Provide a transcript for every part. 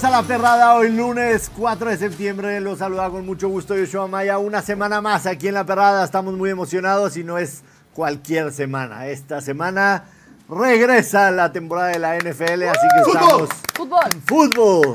Bienvenidos a La Perrada, hoy lunes 4 de septiembre. Los saluda con mucho gusto Yoshua Maya. Una semana más aquí en La Perrada. Estamos muy emocionados y no es cualquier semana. Esta semana regresa la temporada de la NFL, así que estamos... Fútbol. Fútbol.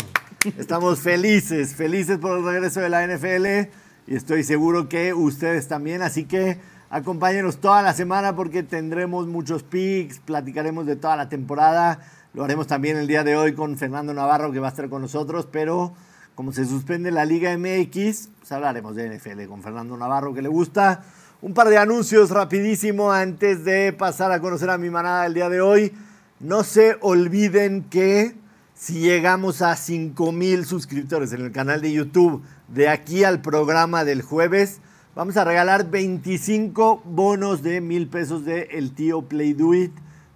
Estamos felices, felices por el regreso de la NFL y estoy seguro que ustedes también. Así que acompáñenos toda la semana porque tendremos muchos picks, platicaremos de toda la temporada. Lo haremos también el día de hoy con Fernando Navarro que va a estar con nosotros, pero como se suspende la Liga MX, pues hablaremos de NFL con Fernando Navarro que le gusta. Un par de anuncios rapidísimo antes de pasar a conocer a mi manada el día de hoy. No se olviden que si llegamos a 5 mil suscriptores en el canal de YouTube de aquí al programa del jueves, vamos a regalar 25 bonos de mil pesos de El Tío Play Do It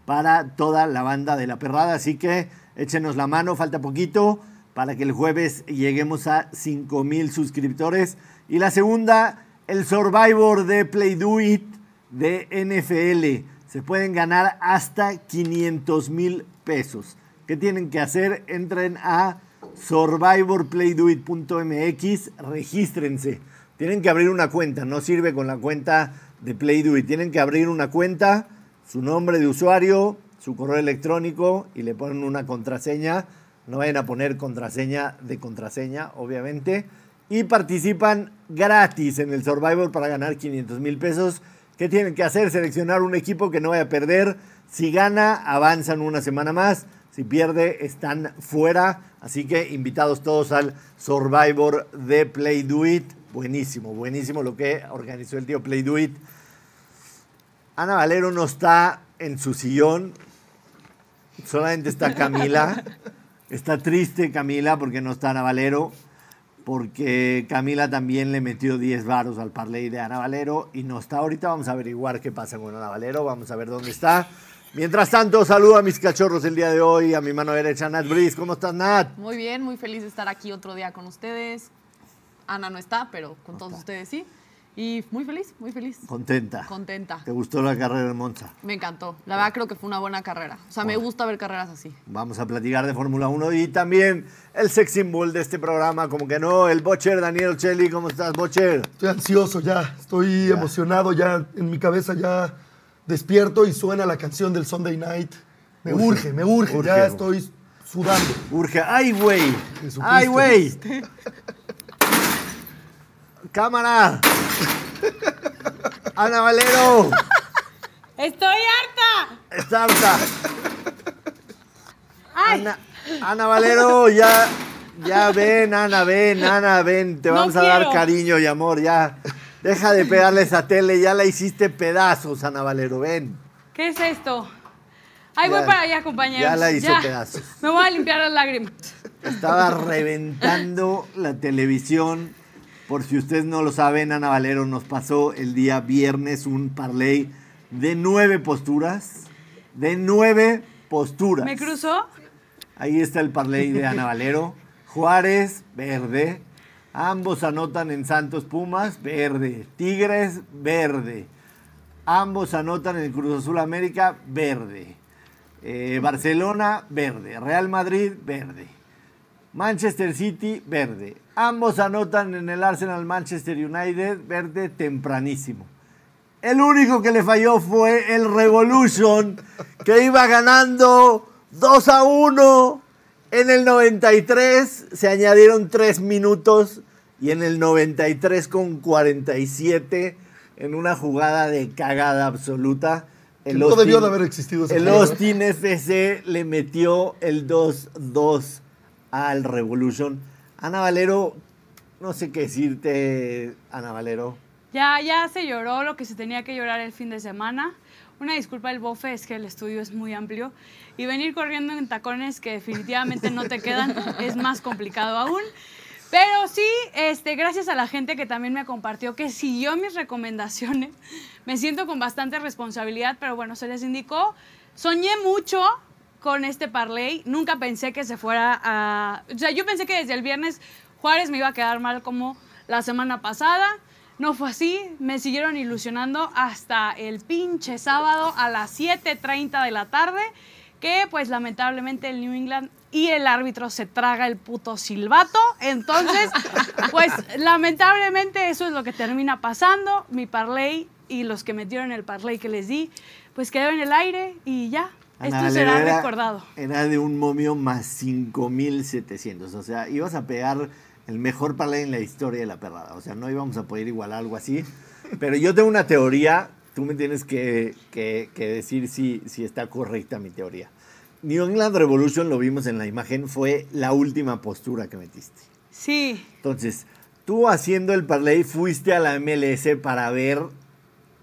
para toda la banda de la perrada. Así que échenos la mano, falta poquito para que el jueves lleguemos a 5 mil suscriptores. Y la segunda, el Survivor de Play Do It de NFL. Se pueden ganar hasta 500 mil pesos. ¿Qué tienen que hacer? Entren a survivorplaydoit.mx, regístrense. Tienen que abrir una cuenta, no sirve con la cuenta de Playdoit. Tienen que abrir una cuenta su nombre de usuario, su correo electrónico y le ponen una contraseña. No vayan a poner contraseña de contraseña, obviamente. Y participan gratis en el Survivor para ganar 500 mil pesos. ¿Qué tienen que hacer? Seleccionar un equipo que no vaya a perder. Si gana, avanzan una semana más. Si pierde, están fuera. Así que invitados todos al Survivor de Play. Buenísimo, buenísimo lo que organizó el tío Play Do It. Ana Valero no está en su sillón, solamente está Camila. Está triste Camila porque no está Ana Valero, porque Camila también le metió 10 varos al parlay de Ana Valero y no está ahorita. Vamos a averiguar qué pasa con Ana Valero, vamos a ver dónde está. Mientras tanto, saludo a mis cachorros el día de hoy, a mi mano derecha, Nat Brice. ¿Cómo estás, Nat? Muy bien, muy feliz de estar aquí otro día con ustedes. Ana no está, pero con todos ustedes sí. Y muy feliz, muy feliz. Contenta. Contenta. ¿Te gustó la carrera en Monza? Me encantó. La verdad creo que fue una buena carrera. O sea, me gusta ver carreras así. Vamos a platicar de Fórmula 1 y también el sex symbol de este programa, como que no, el Bocher Daniel Cheli. ¿Cómo estás, Bocher? Estoy ansioso ya, estoy emocionado ya, en mi cabeza ya despierto y suena la canción del Sunday Night. Me Urge, urge, me urge, urge, ya estoy sudando. Urge. ¡Ay, güey! ¡Ay, güey! ¡Cámara! ¡Ana Valero! ¡Estoy harta! ¡Está harta! ¡Ay! Ana, Ana Valero, ya, ya ven, Ana, ven, Ana, ven. Te No vamos a dar cariño y amor, ya. Deja de pegarle esa tele, ya la hiciste pedazos, Ana Valero, ven. ¿Qué es esto? Ay, Ya- voy para allá, compañeros. ya la hizo pedazos. Me voy a limpiar las lágrimas. Estaba reventando la televisión. Por si ustedes no lo saben, Ana Valero nos pasó el día viernes un parlay de nueve posturas. De nueve posturas. ¿Me cruzó? Ahí está el parlay de Ana Valero. Juárez, verde. Ambos anotan en Santos Pumas, verde. Tigres, verde. Ambos anotan en Cruz Azul América, verde. Eh, Barcelona, verde. Real Madrid, verde. Manchester City, verde. Ambos anotan en el Arsenal Manchester United, verde tempranísimo. El único que le falló fue el Revolution, que iba ganando 2 a 1. En el 93 se añadieron 3 minutos y en el 93 con 47 en una jugada de cagada absoluta. Que no debió de haber existido ese El juego, ¿eh? Austin FC le metió el 2-2 al Revolution. Ana Valero, no sé qué decirte, Ana Valero. Ya, ya se lloró lo que se tenía que llorar el fin de semana. Una disculpa el bofe, es que el estudio es muy amplio. Y venir corriendo en tacones que definitivamente no te quedan es más complicado aún. Pero sí, este, gracias a la gente que también me compartió, que siguió mis recomendaciones. Me siento con bastante responsabilidad, pero bueno, se les indicó. Soñé mucho con este parlay. Nunca pensé que se fuera a... O sea, yo pensé que desde el viernes Juárez me iba a quedar mal como la semana pasada. No fue así, me siguieron ilusionando hasta el pinche sábado a las 7.30 de la tarde, que pues lamentablemente el New England y el árbitro se traga el puto silbato. Entonces, pues lamentablemente eso es lo que termina pasando. Mi parlay y los que metieron el parlay que les di, pues quedó en el aire y ya. Ana Esto será era- recordado. Era de un momio más 5700. O sea, ibas a pegar el mejor parlay en la historia de la perrada. O sea, no íbamos a poder igualar algo así. Pero yo tengo una teoría. Tú me tienes que, que- que decir si, si está correcta mi teoría. New England Revolution, lo vimos en la imagen, fue la última postura que metiste. Sí. Entonces, tú haciendo el parlay fuiste a la MLS para ver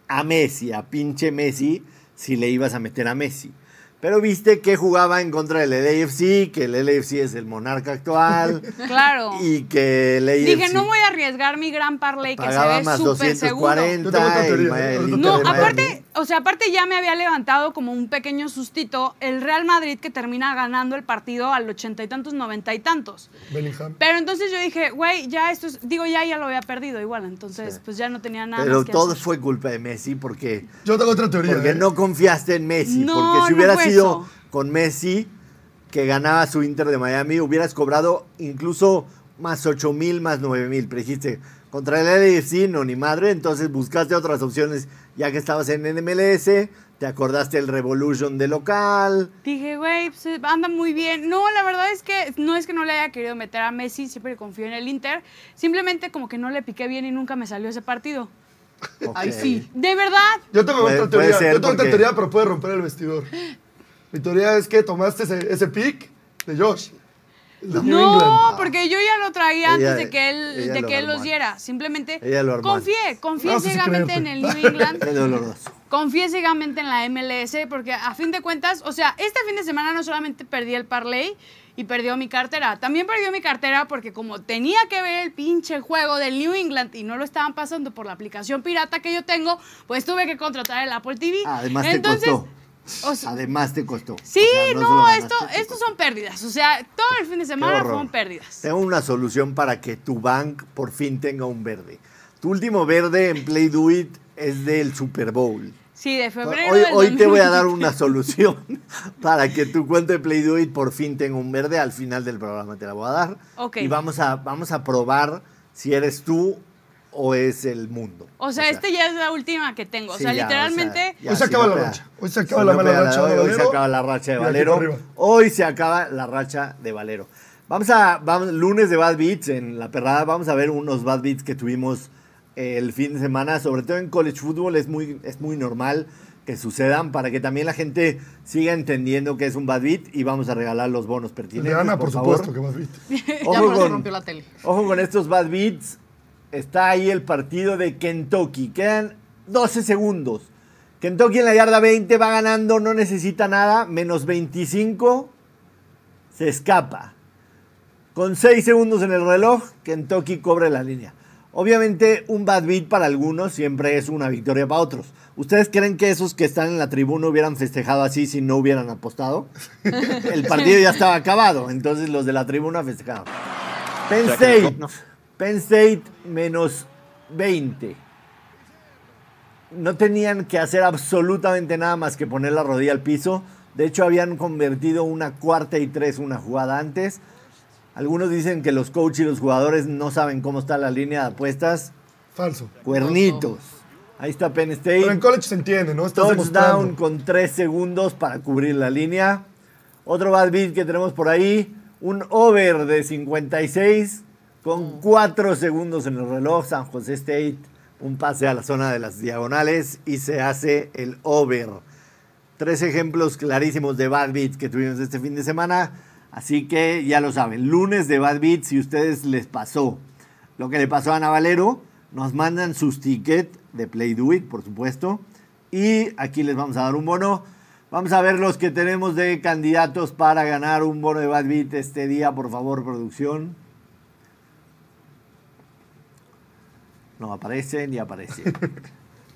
a Messi, a pinche Messi, si le ibas a meter a Messi. Pero viste que jugaba en contra del LAFC, que el LAFC es el monarca actual Claro. y que el LAFC Dije, no voy a arriesgar mi gran parlay que se ve más súper seguro. 240. Yo tengo otra el teoría, Ma- el Ahorita Inter No, aparte, o sea, aparte ya me había levantado como un pequeño sustito el Real Madrid que termina ganando el partido al ochenta y tantos, noventa y tantos. Bellingham. Pero entonces yo dije, güey, ya esto es, digo, ya, ya lo había perdido igual, entonces Sí. pues ya no tenía nada Pero más que todo hacer. fue culpa de Messi porque Yo tengo otra teoría. Porque ¿eh? no confiaste en Messi. No, porque si hubiera sido eso. con Messi, que ganaba su Inter de Miami, hubieras cobrado incluso más 8 mil, más 9 mil. Pero dijiste, contra el LAFC, no, ni madre. Entonces buscaste otras opciones ya que estabas en MLS. Te acordaste el Revolution de local. Dije, güey, pues, eh, anda muy bien. No, la verdad es que no es que no le haya querido meter a Messi, siempre confío en el Inter. Simplemente como que no le piqué bien y nunca me salió ese partido. Ahí Ok. sí. De verdad, Yo tengo Puede- otra teoría. ser Yo tengo otra teoría, pero puede romper el vestidor. Mi teoría es que tomaste ese, ese pick de Josh. New No, England. porque yo ya lo traía Ella- antes de que él, de lo que él los diera. Simplemente lo confié, confié No, ciegamente en el New England. Doloroso. Confié ciegamente en la MLS porque a fin de cuentas, o sea, este fin de semana no solamente perdí el parlay y perdió mi cartera, también perdió mi cartera porque como tenía que ver el pinche juego del New England y no lo estaban pasando por la aplicación pirata que yo tengo, pues tuve que contratar el Apple TV. Además te Entonces, costó. O sea, Además te costó. sí, O sea, no, solo esto, estos son pérdidas, o sea, todo el fin de semana fueron pérdidas. Tengo una solución para que tu bank por fin tenga un verde. Tu último verde en Play Do It es del Super Bowl. Sí, de febrero Hoy, del hoy te voy a dar 2023. una solución para que tu cuenta de Play Do It por fin tenga un verde. Al final del programa te la voy a dar. Ok. Y vamos a, vamos a probar si eres tú o es el mundo. O sea, este ya es la última que tengo. O sea, ya, literalmente... Hoy se acaba la racha. Hoy se acaba la mala racha de Hoy se Valero. acaba la racha de Valero. Hoy se acaba la racha de Valero. Vamos a, vamos, lunes de Bad Beats en la perrada. Vamos a ver unos Bad Beats que tuvimos eh, el fin de semana. Sobre todo en college football es muy, es muy normal que sucedan para que también la gente siga entendiendo que es un Bad Beat y vamos a regalar los bonos pertinentes. de Ana, por, por favor. supuesto, que más viste. ya Ojo por eso con- rompió la tele. Ojo con estos bad beats. Está ahí el partido de Kentucky. Quedan 12 segundos. Kentucky en la yarda 20 va ganando, no necesita nada. Menos 25. Se escapa. Con 6 segundos en el reloj, Kentucky cobre la línea. Obviamente un bad beat para algunos siempre es una victoria para otros. ¿Ustedes creen que esos que están en la tribuna hubieran festejado así si no hubieran apostado? El partido ya estaba acabado, entonces los de la tribuna festejaron. Penn State. Penn State menos 20. No tenían que hacer absolutamente nada más que poner la rodilla al piso. De hecho, habían convertido una cuarta y tres una jugada antes. Algunos dicen que los coaches y los jugadores no saben cómo está la línea de apuestas. Falso. Cuernitos. Ahí está Penn Pero en State. college se entiende, ¿no? Estás Touchdown con tres segundos para cubrir la línea. Otro bad beat que tenemos por ahí. Un over de 56 con cuatro segundos en el reloj. San José State. Un pase a la zona de las diagonales y se hace el over. Tres ejemplos clarísimos de bad beats que tuvimos este fin de semana. Así que ya lo saben, lunes de bad beats, si ustedes les pasó lo que le pasó a Ana Valero, nos mandan sus tickets de Play Do It, por supuesto. Y aquí les vamos a dar un bono. Vamos a ver los que tenemos de candidatos para ganar un bono de Bad Beat este día, por favor, producción. No aparecen y aparecen.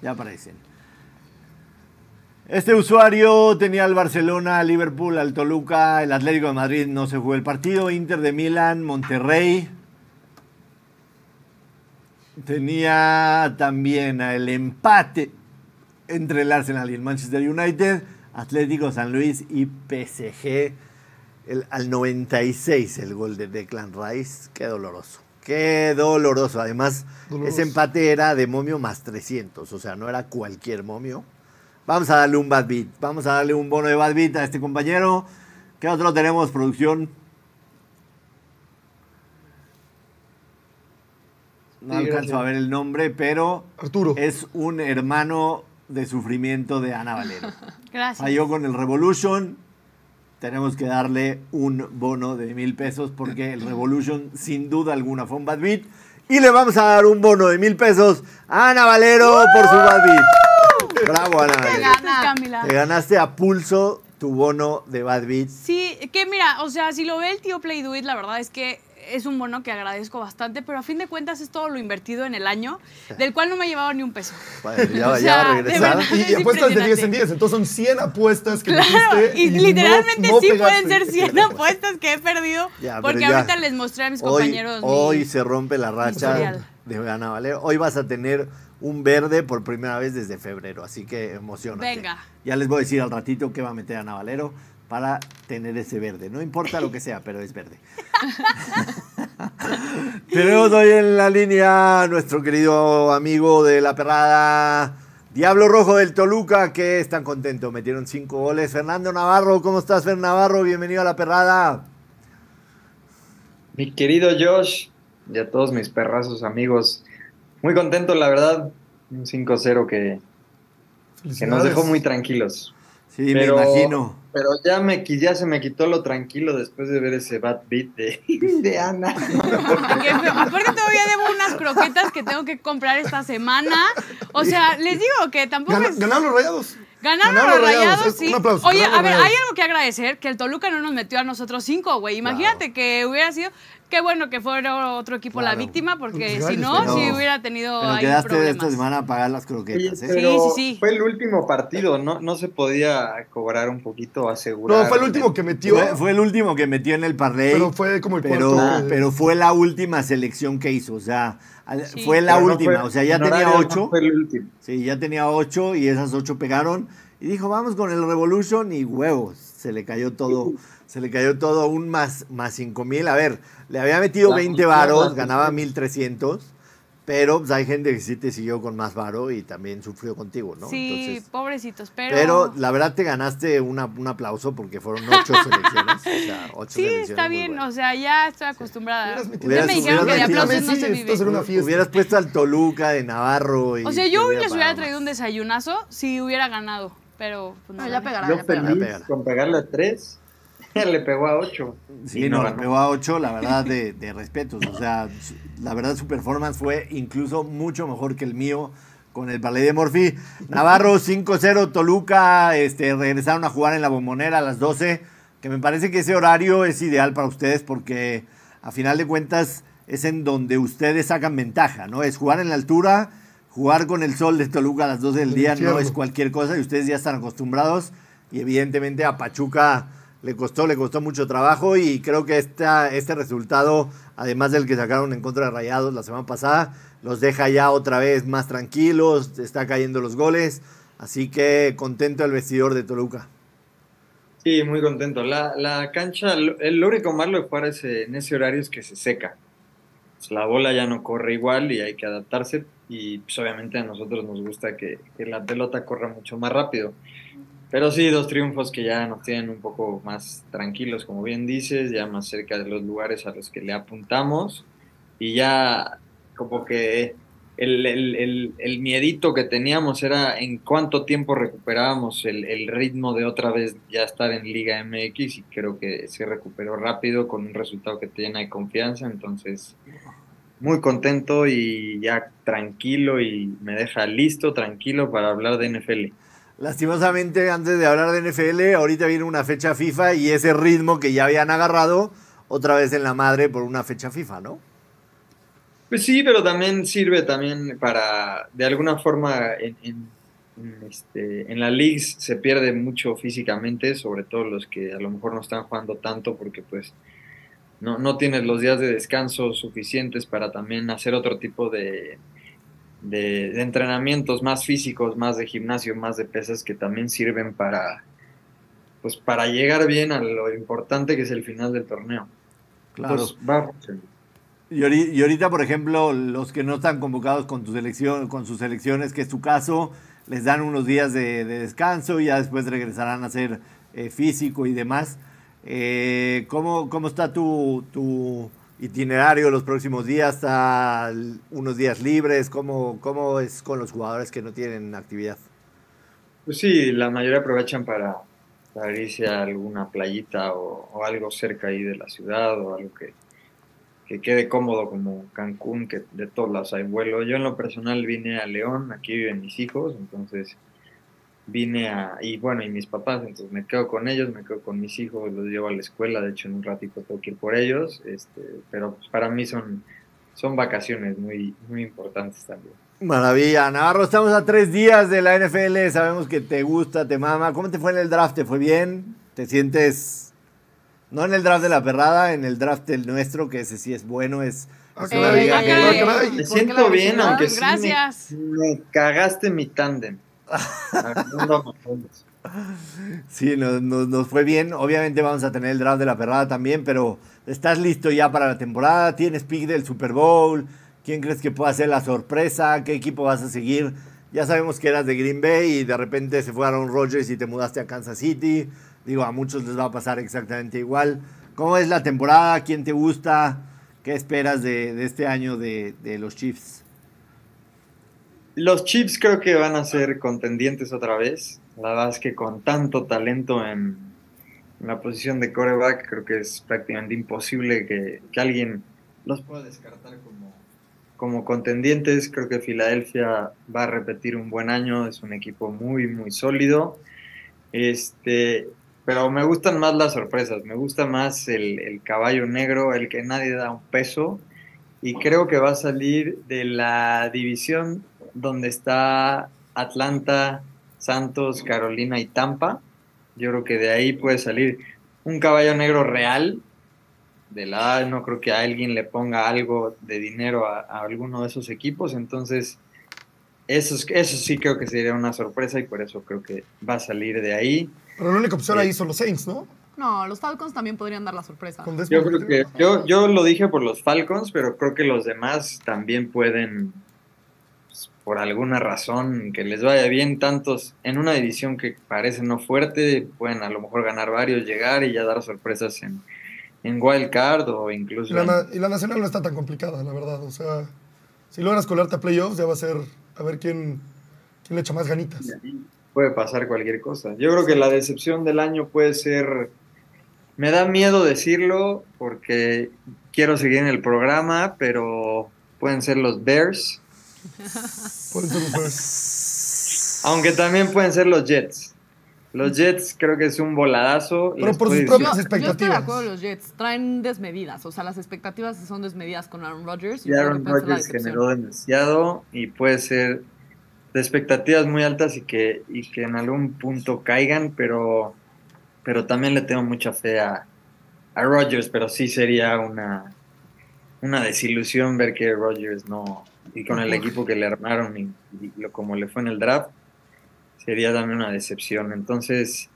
ya aparecen. Este usuario tenía al Barcelona, al Liverpool, al Toluca, el Atlético de Madrid no se jugó el partido, Inter de Milán, Monterrey. Tenía también el empate entre el Arsenal y el Manchester United, Atlético San Luis y PSG. el- al 96 el gol de Declan Rice. Qué doloroso. Qué doloroso. Además, Doloroso. ese empate era de momio más 300. O sea, no era cualquier momio. Vamos a darle un bad beat. Vamos a darle un bono de bad beat a este compañero. ¿Qué otro tenemos, producción? No Sí, alcanzo gracias. a ver el nombre, pero Arturo. es un hermano de sufrimiento de Ana Valero. Gracias. Falló con el Revolution. Tenemos que darle un bono de mil pesos porque el Revolution sin duda alguna fue un bad beat. Y le vamos a dar un bono de mil pesos a Ana Valero por su bad beat. Bravo, Ana Valero. Te ganaste a pulso tu bono de bad beat. Sí, que mira, o sea, si lo ve el tío Play Do It, la verdad es que es un bono que agradezco bastante, pero a fin de cuentas es todo lo invertido en el año, del cual no me he llevado ni un peso. Bueno, ya, O ya va a de regresar. verdad. Y, Es y apuestas de 10 en impresionante. 10, entonces son 100 apuestas que Claro, y no- literalmente no sí pegaste. pueden ser 100 apuestas que he perdido, Ya, porque ya. ahorita les mostré a mis Hoy, compañeros. mi- hoy se rompe la racha de Ana Valero. Hoy vas a tener un verde por primera vez desde febrero, así que emocionate. Venga. Ya les voy a decir al ratito qué va a meter Ana Valero para tener ese verde. No importa lo que sea, pero es verde. Tenemos hoy en la línea a nuestro querido amigo de la perrada, Diablo Rojo del Toluca, que están contentos. Metieron cinco goles. Fernando Navarro, ¿cómo estás, Fer Navarro? Bienvenido a la perrada. Mi querido Josh y a todos mis perrazos amigos, muy contento, la verdad. Un 5-0 que, que nos dejó muy tranquilos. Sí, Pero- me imagino. Pero ya, me, ya se me quitó lo tranquilo después de ver ese bad beat de, de Ana. Qué feo. Aparte todavía debo unas croquetas que tengo que comprar esta semana. O sea, les digo que tampoco Gana- es... Ganaron los rayados. Ganaron Ganaron los Rayados, sí. un aplauso, Oye, a ver, Rayados. hay algo que agradecer, que el Toluca no nos metió a nosotros cinco, güey. Imagínate que hubiera sido, qué bueno que fuera otro equipo la víctima, porque Pues, si no, pero- sí hubiera tenido Pero ahí quedaste de problemas. esta semana a pagar las croquetas, ¿eh? pero Sí, sí, sí. fue el último partido, ¿no? No se podía cobrar un poquito, asegurar. No, fue el último que metió. Fue, fue el último que metió en el parlay. Pero fue como el pero, cuarto. pero fue la última selección que hizo. O sea, Sí. fue la Pero no última. fue- o sea, ya en tenía no ocho. Fue el último. Sí, ya tenía ocho y esas ocho pegaron. Y dijo, vamos con el Revolution y huevos. Se le cayó todo. Se le cayó todo un más, más cinco mil. A ver, le había metido La 20 justicia, varos, ganaba justicia. 1300. Pero pues, hay gente que sí te siguió con más varo y también sufrió contigo, ¿no? Sí, Entonces, pobrecitos, pero... pero la verdad te ganaste una- un aplauso porque fueron ocho selecciones. O sea, ocho Sí, selecciones está bien, buenas. o sea, ya estoy acostumbrada. Hubieras metido- Ya me dijeron que de hubieras aplausos no se vive. una. Hubieras puesto al Toluca de Navarro. Y O sea, yo hoy hubiera les hubiera traído un desayunazo si hubiera ganado, pero... pues, no No, ya pegará, Yo ya pegará. feliz Pégala. con pegarle a tres. Le pegó a ocho. Sí, Y no, no le pegó a 8, la verdad, de, de respetos. O sea, su- la verdad, su performance fue incluso mucho mejor que el mío con el ballet de Morphy. Navarro 5-0, Toluca, este, regresaron a jugar en la bombonera a las 12, que me parece que ese horario es ideal para ustedes porque a final de cuentas es en donde ustedes sacan ventaja, ¿no? Es jugar en la altura, jugar con el sol de Toluca a las 12 del El día no es cualquier cosa y ustedes ya están acostumbrados y evidentemente a Pachuca le costó, le costó mucho trabajo y creo que esta, este resultado, además del que sacaron en contra de Rayados la semana pasada, los deja ya otra vez más tranquilos, está cayendo los goles, así que contento el vestidor de Toluca. Sí, muy contento. La, la cancha, el- lo único malo jugar ese- en ese horario es que se seca. Pues la bola ya no corre igual y hay que adaptarse. Y pues, obviamente a nosotros nos gusta que, que la pelota corra mucho más rápido. Pero sí, dos triunfos que ya nos tienen un poco más tranquilos, como bien dices, ya más cerca de los lugares a los que le apuntamos. Y ya como que el, el, el, miedito que teníamos era en cuánto tiempo recuperábamos el, el ritmo de otra vez ya estar en Liga MX y creo que se recuperó rápido con un resultado que te llena de confianza, entonces muy contento y ya tranquilo y me deja listo, tranquilo para hablar de NFL. Lastimosamente, antes de hablar de NFL, ahorita viene una fecha FIFA y ese ritmo que ya habían agarrado otra vez en la madre por una fecha FIFA, ¿no? Pues sí, pero también sirve también para, de alguna forma, en, este, en la League se pierde mucho físicamente, sobre todo los que a lo mejor no están jugando tanto porque pues no, no tienes los días de descanso suficientes para también hacer otro tipo de, de, de entrenamientos más físicos, más de gimnasio, más de pesas que también sirven para, pues para llegar bien a lo importante que es el final del torneo. Claro. Pues, va. Y ahori- y ahorita, por ejemplo, los que no están convocados con tu selección, con sus selecciones, que es tu caso, les dan unos días de, de descanso y ya después regresarán a hacer eh, físico y demás. Eh, ¿cómo, ¿Cómo está tu, tu itinerario los próximos días? ¿Está unos días libres? ¿Cómo, ¿Cómo es con los jugadores que no tienen actividad? Pues sí, la mayoría aprovechan para, para a alguna playita o, algo cerca ahí de la ciudad o algo que, que quede cómodo como Cancún, que de todos lados hay vuelo. Yo en lo personal vine a León, aquí viven mis hijos, entonces vine a, y bueno, y mis papás, entonces me quedo con ellos, me quedo con mis hijos, los llevo a la escuela, de hecho en un ratito tengo que ir por ellos, este, pero pues para mí son, son vacaciones muy, muy importantes también. Maravilla, Navarro, estamos a tres días de la NFL, sabemos que te gusta, te mama. ¿Cómo te fue en el draft? ¿Te fue bien? ¿Te sientes, no en el draft de la perrada, en el draft del nuestro, que ese sí es bueno, es... Es Eh, una caray. Me ¿Por qué siento bien, aunque sí me- Gracias. me, cagaste mi tándem. Sí, nos, nos- nos fue bien. Obviamente vamos a tener el draft de la perrada también, pero ¿estás listo ya para la temporada? ¿Tienes pick del Super Bowl? ¿Quién crees que pueda ser la sorpresa? ¿Qué equipo vas a seguir? Ya sabemos que eras de Green Bay y de repente se fue Aaron Rodgers y te mudaste a Kansas City. Digo, a muchos les va a pasar exactamente igual. ¿Cómo es la temporada? ¿Quién te gusta? ¿Qué esperas de, de este año de, de los Chiefs? Los Chiefs creo que van a ser contendientes otra vez. La verdad es que con tanto talento en, la posición de coreback, creo que es prácticamente imposible que, que alguien los pueda descartar como, como contendientes. Creo que Filadelfia va a repetir un buen año, es un equipo muy, muy sólido. Este, pero me gustan más las sorpresas, me gusta más el, el caballo negro, el que nadie da un peso. Y creo que va a salir de la división donde está Atlanta, Santos, Carolina y Tampa. Yo creo que de ahí puede salir un caballo negro real. De la no creo que a alguien le ponga algo de dinero a, a alguno de esos equipos. Entonces, eso, es- eso sí creo que sería una sorpresa y por eso creo que va a salir de ahí. Pero la única opción ahí son los Saints, ¿no? No, los Falcons también podrían dar la sorpresa. Con Yo Desmond creo que yo, yo lo dije por los Falcons, pero creo que los demás también pueden, pues, por alguna razón, que les vaya bien tantos en una división que parece no fuerte, pueden a lo mejor ganar varios, llegar y ya dar sorpresas en, en Wild Card o Y incluso la, en- y la nacional no está tan complicada, la verdad. O sea, si logras colarte a playoffs, ya va a ser a ver quién, quién le echa más ganitas. puede pasar cualquier cosa. Yo creo que la decepción del año puede ser, me da miedo decirlo porque quiero seguir en el programa, pero pueden ser los Bears. Por eso. Aunque también pueden ser los Jets. Los Jets creo que es un voladazo. Pero por sus Yo, propias ir- yo estoy de expectativas. acuerdo con los Jets. Traen desmedidas. O sea, las expectativas son desmedidas con Aaron Rodgers. Y Aaron Rodgers generó demasiado y puede ser de expectativas muy altas y que, y que en algún punto caigan, pero, pero también le tengo mucha fe a, a Rodgers, pero sí sería una, una desilusión ver que Rodgers no, y con el equipo que le armaron y, y lo, como le fue en el draft, sería también una decepción. Entonces,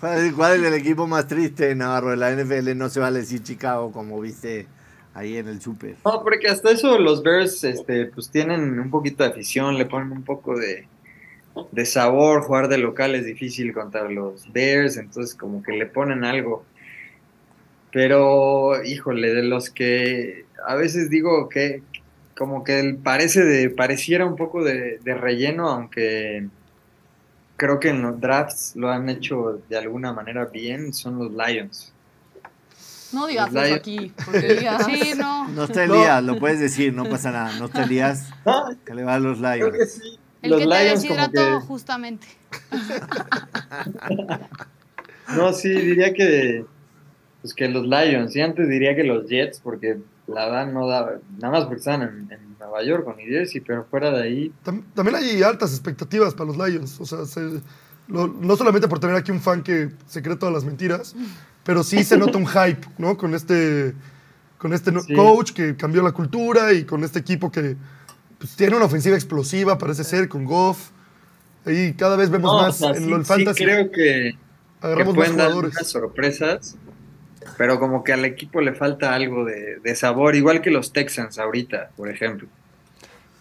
¿Cuál es, cuál es el equipo más triste, Navarro, de la NFL? No se vale decir Chicago, como viste ahí en el Super. No, porque hasta eso los Bears este, pues tienen un poquito de afición, le ponen un poco de, de sabor, jugar de local es difícil contra los Bears, entonces como que le ponen algo. Pero, híjole, de los que a veces digo que como que parece de, pareciera un poco de, de relleno, aunque creo que en los drafts lo han hecho de alguna manera bien, son los Lions. No digas eso Lions- aquí. Porque digas, Sí, no. No te lías, lo puedes decir, no pasa nada. No te lías, No, que le va a los creo que Lions. sí. El los que te Lions como deshidrató, que... justamente. No, sí, diría que pues que los Lions, y antes diría que los Jets, porque la verdad no daba, nada más porque estaban en, en Nueva York con New Jersey, pero fuera de ahí, Tam- También hay altas expectativas para los Lions. O sea, se- lo- no solamente por tener aquí un fan que se cree todas las mentiras, pero sí se nota un hype, ¿no? Con este, con este Sí. coach que cambió la cultura y con este equipo que pues, tiene una ofensiva explosiva, parece ser, con Goff. Ahí cada vez vemos No, o más sea, en sí, lo del sí fantasy. creo que, que pueden dar unas sorpresas, pero como que al equipo le falta algo de, de sabor, igual que los Texans ahorita, por ejemplo.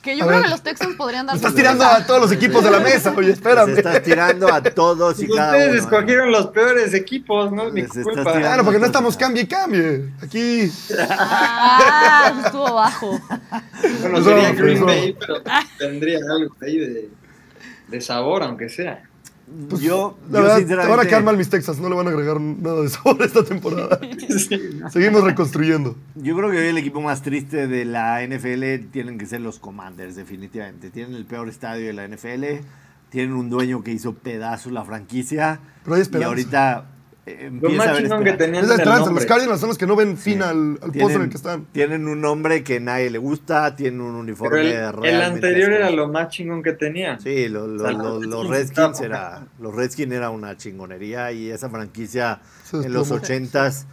Que yo A creo ver. que los Texans podrían dar estás tirando a todos los equipos de la mesa, oye, Les espérame. estás tirando a todos y Pues cada ustedes uno. ¿eh? escogieron los peores equipos, no es mi Les estás culpa. Claro, porque no estamos cambie y cambie. Aquí. Ah, estuvo bajo. Bueno, Eso, sería Green. Bay, pero tendría algo ahí de, de sabor, aunque sea. Pues yo, La yo verdad, te sinceramente. van a quedar mal mis Texas, no le van a agregar nada de sabor esta temporada. Seguimos reconstruyendo. Yo creo que hoy el equipo más triste de la NFL tienen que ser los Commanders, definitivamente. Tienen el peor estadio de la NFL, tienen un dueño que hizo pedazos la franquicia. Pero hay y esperanza. ahorita eh, Lo más chingón que esperanza. tenían Es el esperanza. Los. Cardinals son los que no ven fin al, al pozo en el que están. tienen un nombre que nadie le gusta, tienen un uniforme el, el anterior era lo más chingón que tenían. Sí, lo- lo- O sea, lo- los los Redskins era, los Redskins era una chingonería y esa franquicia en los ochentas,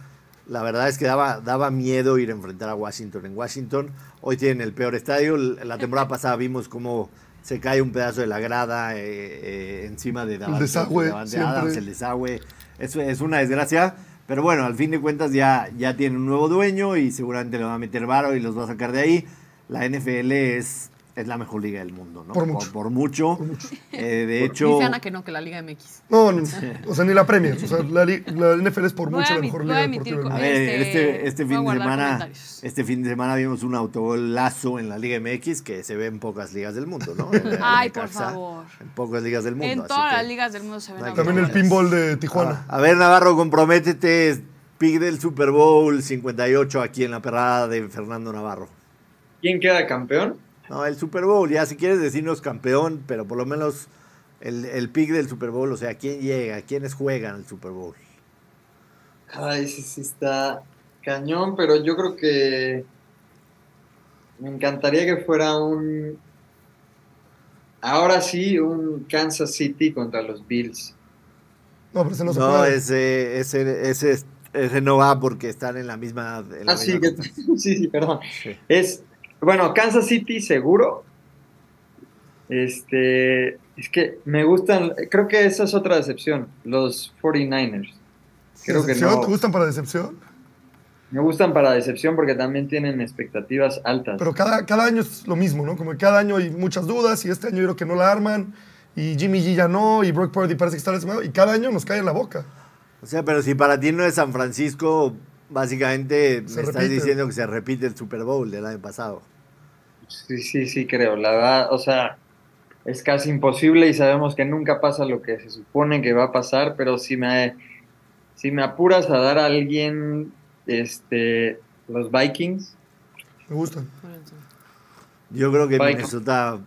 la verdad es que daba, daba miedo ir a enfrentar a Washington en Washington. Hoy tienen el peor estadio. La temporada pasada vimos cómo se cae un pedazo de la grada eh, eh, encima de Davante, desagüe, de Davante siempre. Adams, el desagüe. Es una desgracia. Pero bueno, al fin de cuentas ya, ya tiene un nuevo dueño y seguramente le va a meter varo y los va a sacar de ahí. La NFL es, es la mejor liga del mundo, ¿no? Por mucho. Por, mucho. Por mucho. Eh, de hecho, Dice Ana que no, que la Liga MX. No, no, o sea, ni la Premier. O sea, la, NFL es por Voy mucho a la mejor voy a liga deportiva. del a mundo. ver, Este, este, este a fin de semana, este fin de semana vimos un autogolazo en la Liga MX que se ve en pocas ligas del mundo, ¿no? En Ay, por favor. En pocas ligas del mundo. En así todas que- las ligas del mundo se ven También También el pinball de Tijuana. A ver, Navarro, comprométete. Pick del Super Bowl 58 aquí en la perrada de Fernando Navarro. ¿Quién queda campeón? No, el Super Bowl, ya si quieres decirnos campeón, pero por lo menos el, el pick del Super Bowl, o sea, quién llega, quiénes juegan el Super Bowl. Ay, sí, sí está cañón, pero yo creo que me encantaría que fuera un... Ahora sí, un Kansas City contra los Bills. No, pero ese no se No, puede. ese, ese, ese, ese no va porque están en la misma. en la Ah, sí, que- sí, sí, perdón. Sí. Es, bueno, Kansas City seguro. Este, es que me gustan, creo que esa es otra decepción, los 49ers. Creo que no. ¿Te gustan para decepción? Me gustan para decepción porque también tienen expectativas altas. Pero cada, cada año es lo mismo, ¿no? Como que cada año hay muchas dudas y este año yo creo que no la arman y Jimmy G ya no y Brock Purdy parece que está lesionado y cada año nos cae en la boca. O sea, pero si para ti no es San Francisco, básicamente Se me estás repite. diciendo que se repite el Super Bowl del año pasado. Sí, sí, sí, creo. La verdad, o sea, es casi imposible y sabemos que nunca pasa lo que se supone que va a pasar, pero si me, si me apuras a dar a alguien, este, los Vikings, Me gustan. Yo creo que. Minnesota,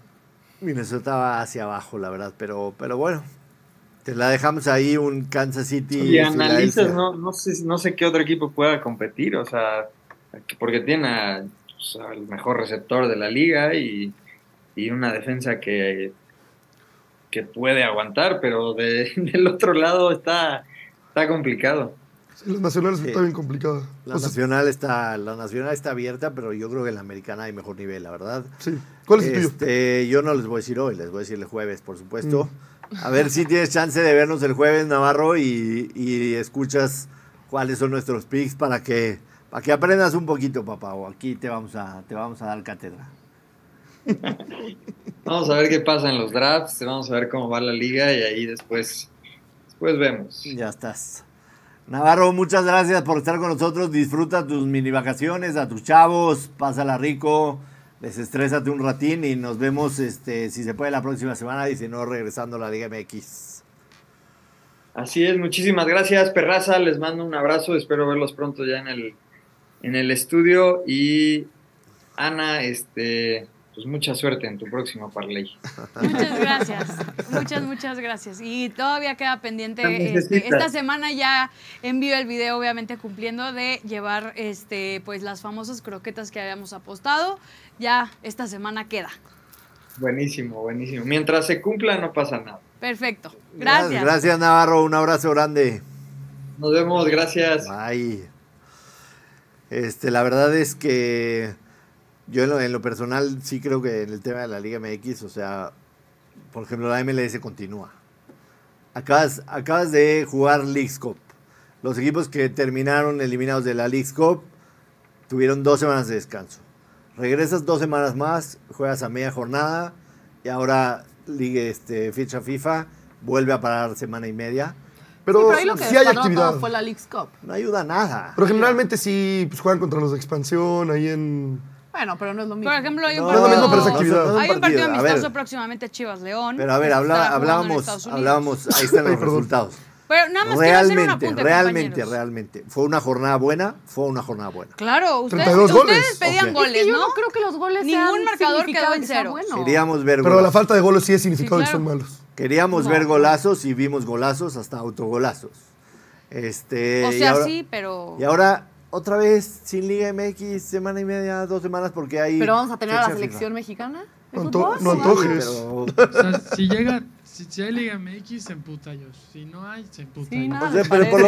Minnesota va hacia abajo, la verdad, pero, pero bueno, te la dejamos ahí un Kansas City. y analizas, no, no, sé, no sé qué otro equipo pueda competir, o sea, porque tiene a, pues, mejor receptor de la liga y, y una defensa que, que puede aguantar, pero de- del otro lado está, está complicado. Nacionales Sí. está bien complicado. La O sea, nacional está, la nacional está abierta, pero yo creo que en la americana hay mejor nivel, la verdad. sí. ¿Cuál es el tuyo? Este, yo no les voy a decir hoy, les voy a decir el jueves, por supuesto. Mm. A ver si tienes chance de vernos el jueves, Navarro, y, y escuchas cuáles son nuestros picks para que, para que aprendas un poquito, papá. O aquí te vamos a, te vamos a dar cátedra. Vamos a ver qué pasa en los drafts, vamos a ver cómo va la liga y ahí después, después vemos. Ya estás. Navarro, muchas gracias por estar con nosotros. Disfruta tus mini vacaciones, a tus chavos, pásala rico, desestrésate un ratín y nos vemos, este, si se puede, la próxima semana y si no, regresando a la Liga MX. Así es, muchísimas gracias, Perraza, les mando un abrazo, espero verlos pronto ya en el, en el estudio y Ana, este, pues mucha suerte en tu próximo parlay. Muchas gracias, muchas, muchas gracias. Y todavía queda pendiente, este, esta semana ya envío el video, obviamente cumpliendo, de llevar este, pues las famosas croquetas que habíamos apostado. Ya esta semana queda. Buenísimo, buenísimo. Mientras se cumpla no pasa nada. Perfecto. Gracias. Gracias, Navarro. Un abrazo grande. Nos vemos, gracias. Bye. Este, la verdad es que yo en lo, en lo personal sí creo que en el tema de la Liga MX, o sea, por ejemplo, la MLS continúa. Acabas, acabas de jugar Leagues Cup. Los equipos que terminaron eliminados de la Leagues Cup tuvieron dos semanas de descanso. Regresas dos semanas más, juegas a media jornada y ahora ligue este, ficha FIFA vuelve a parar semana y media. Pero, Sí, pero ahí lo que sí hay actividad. todo fue la Leagues Cup. No ayuda a nada. Pero generalmente sí pues, juegan contra los de expansión ahí en. Bueno, pero no es lo mismo. Por ejemplo, hay un No, No es lo mismo, pero es partido, actividad. no es hay un partido amistoso próximamente Chivas-León. Pero a ver, habla- hablábamos, hablábamos, ahí están los resultados. Pero nada más quiero hacer un Realmente, apunte, realmente, compañeros. realmente. ¿Fue una jornada buena? Fue una jornada buena. Claro, ustedes, 32 ustedes goles. pedían. Es goles, que yo ¿no? no creo que los goles Ningún sean marcador quedó en que cero. bueno. Queríamos ver Pero la falta de goles sí es significado Sí, que son malos. Queríamos No. ver golazos y vimos golazos hasta autogolazos. Este, O y sea, ahora- sí, pero... Y ahora, otra vez, sin Liga MX, semana y media, dos semanas, porque hay. Pero vamos a tener a la selección mexicana de No, fútbol. anto- no ¿sí? antojes. FIFA. O sea, si llega, si, si hay Liga MX, se emputa Josh. Si no hay, se emputa. Sí, Josh. nada. O sea, pero por,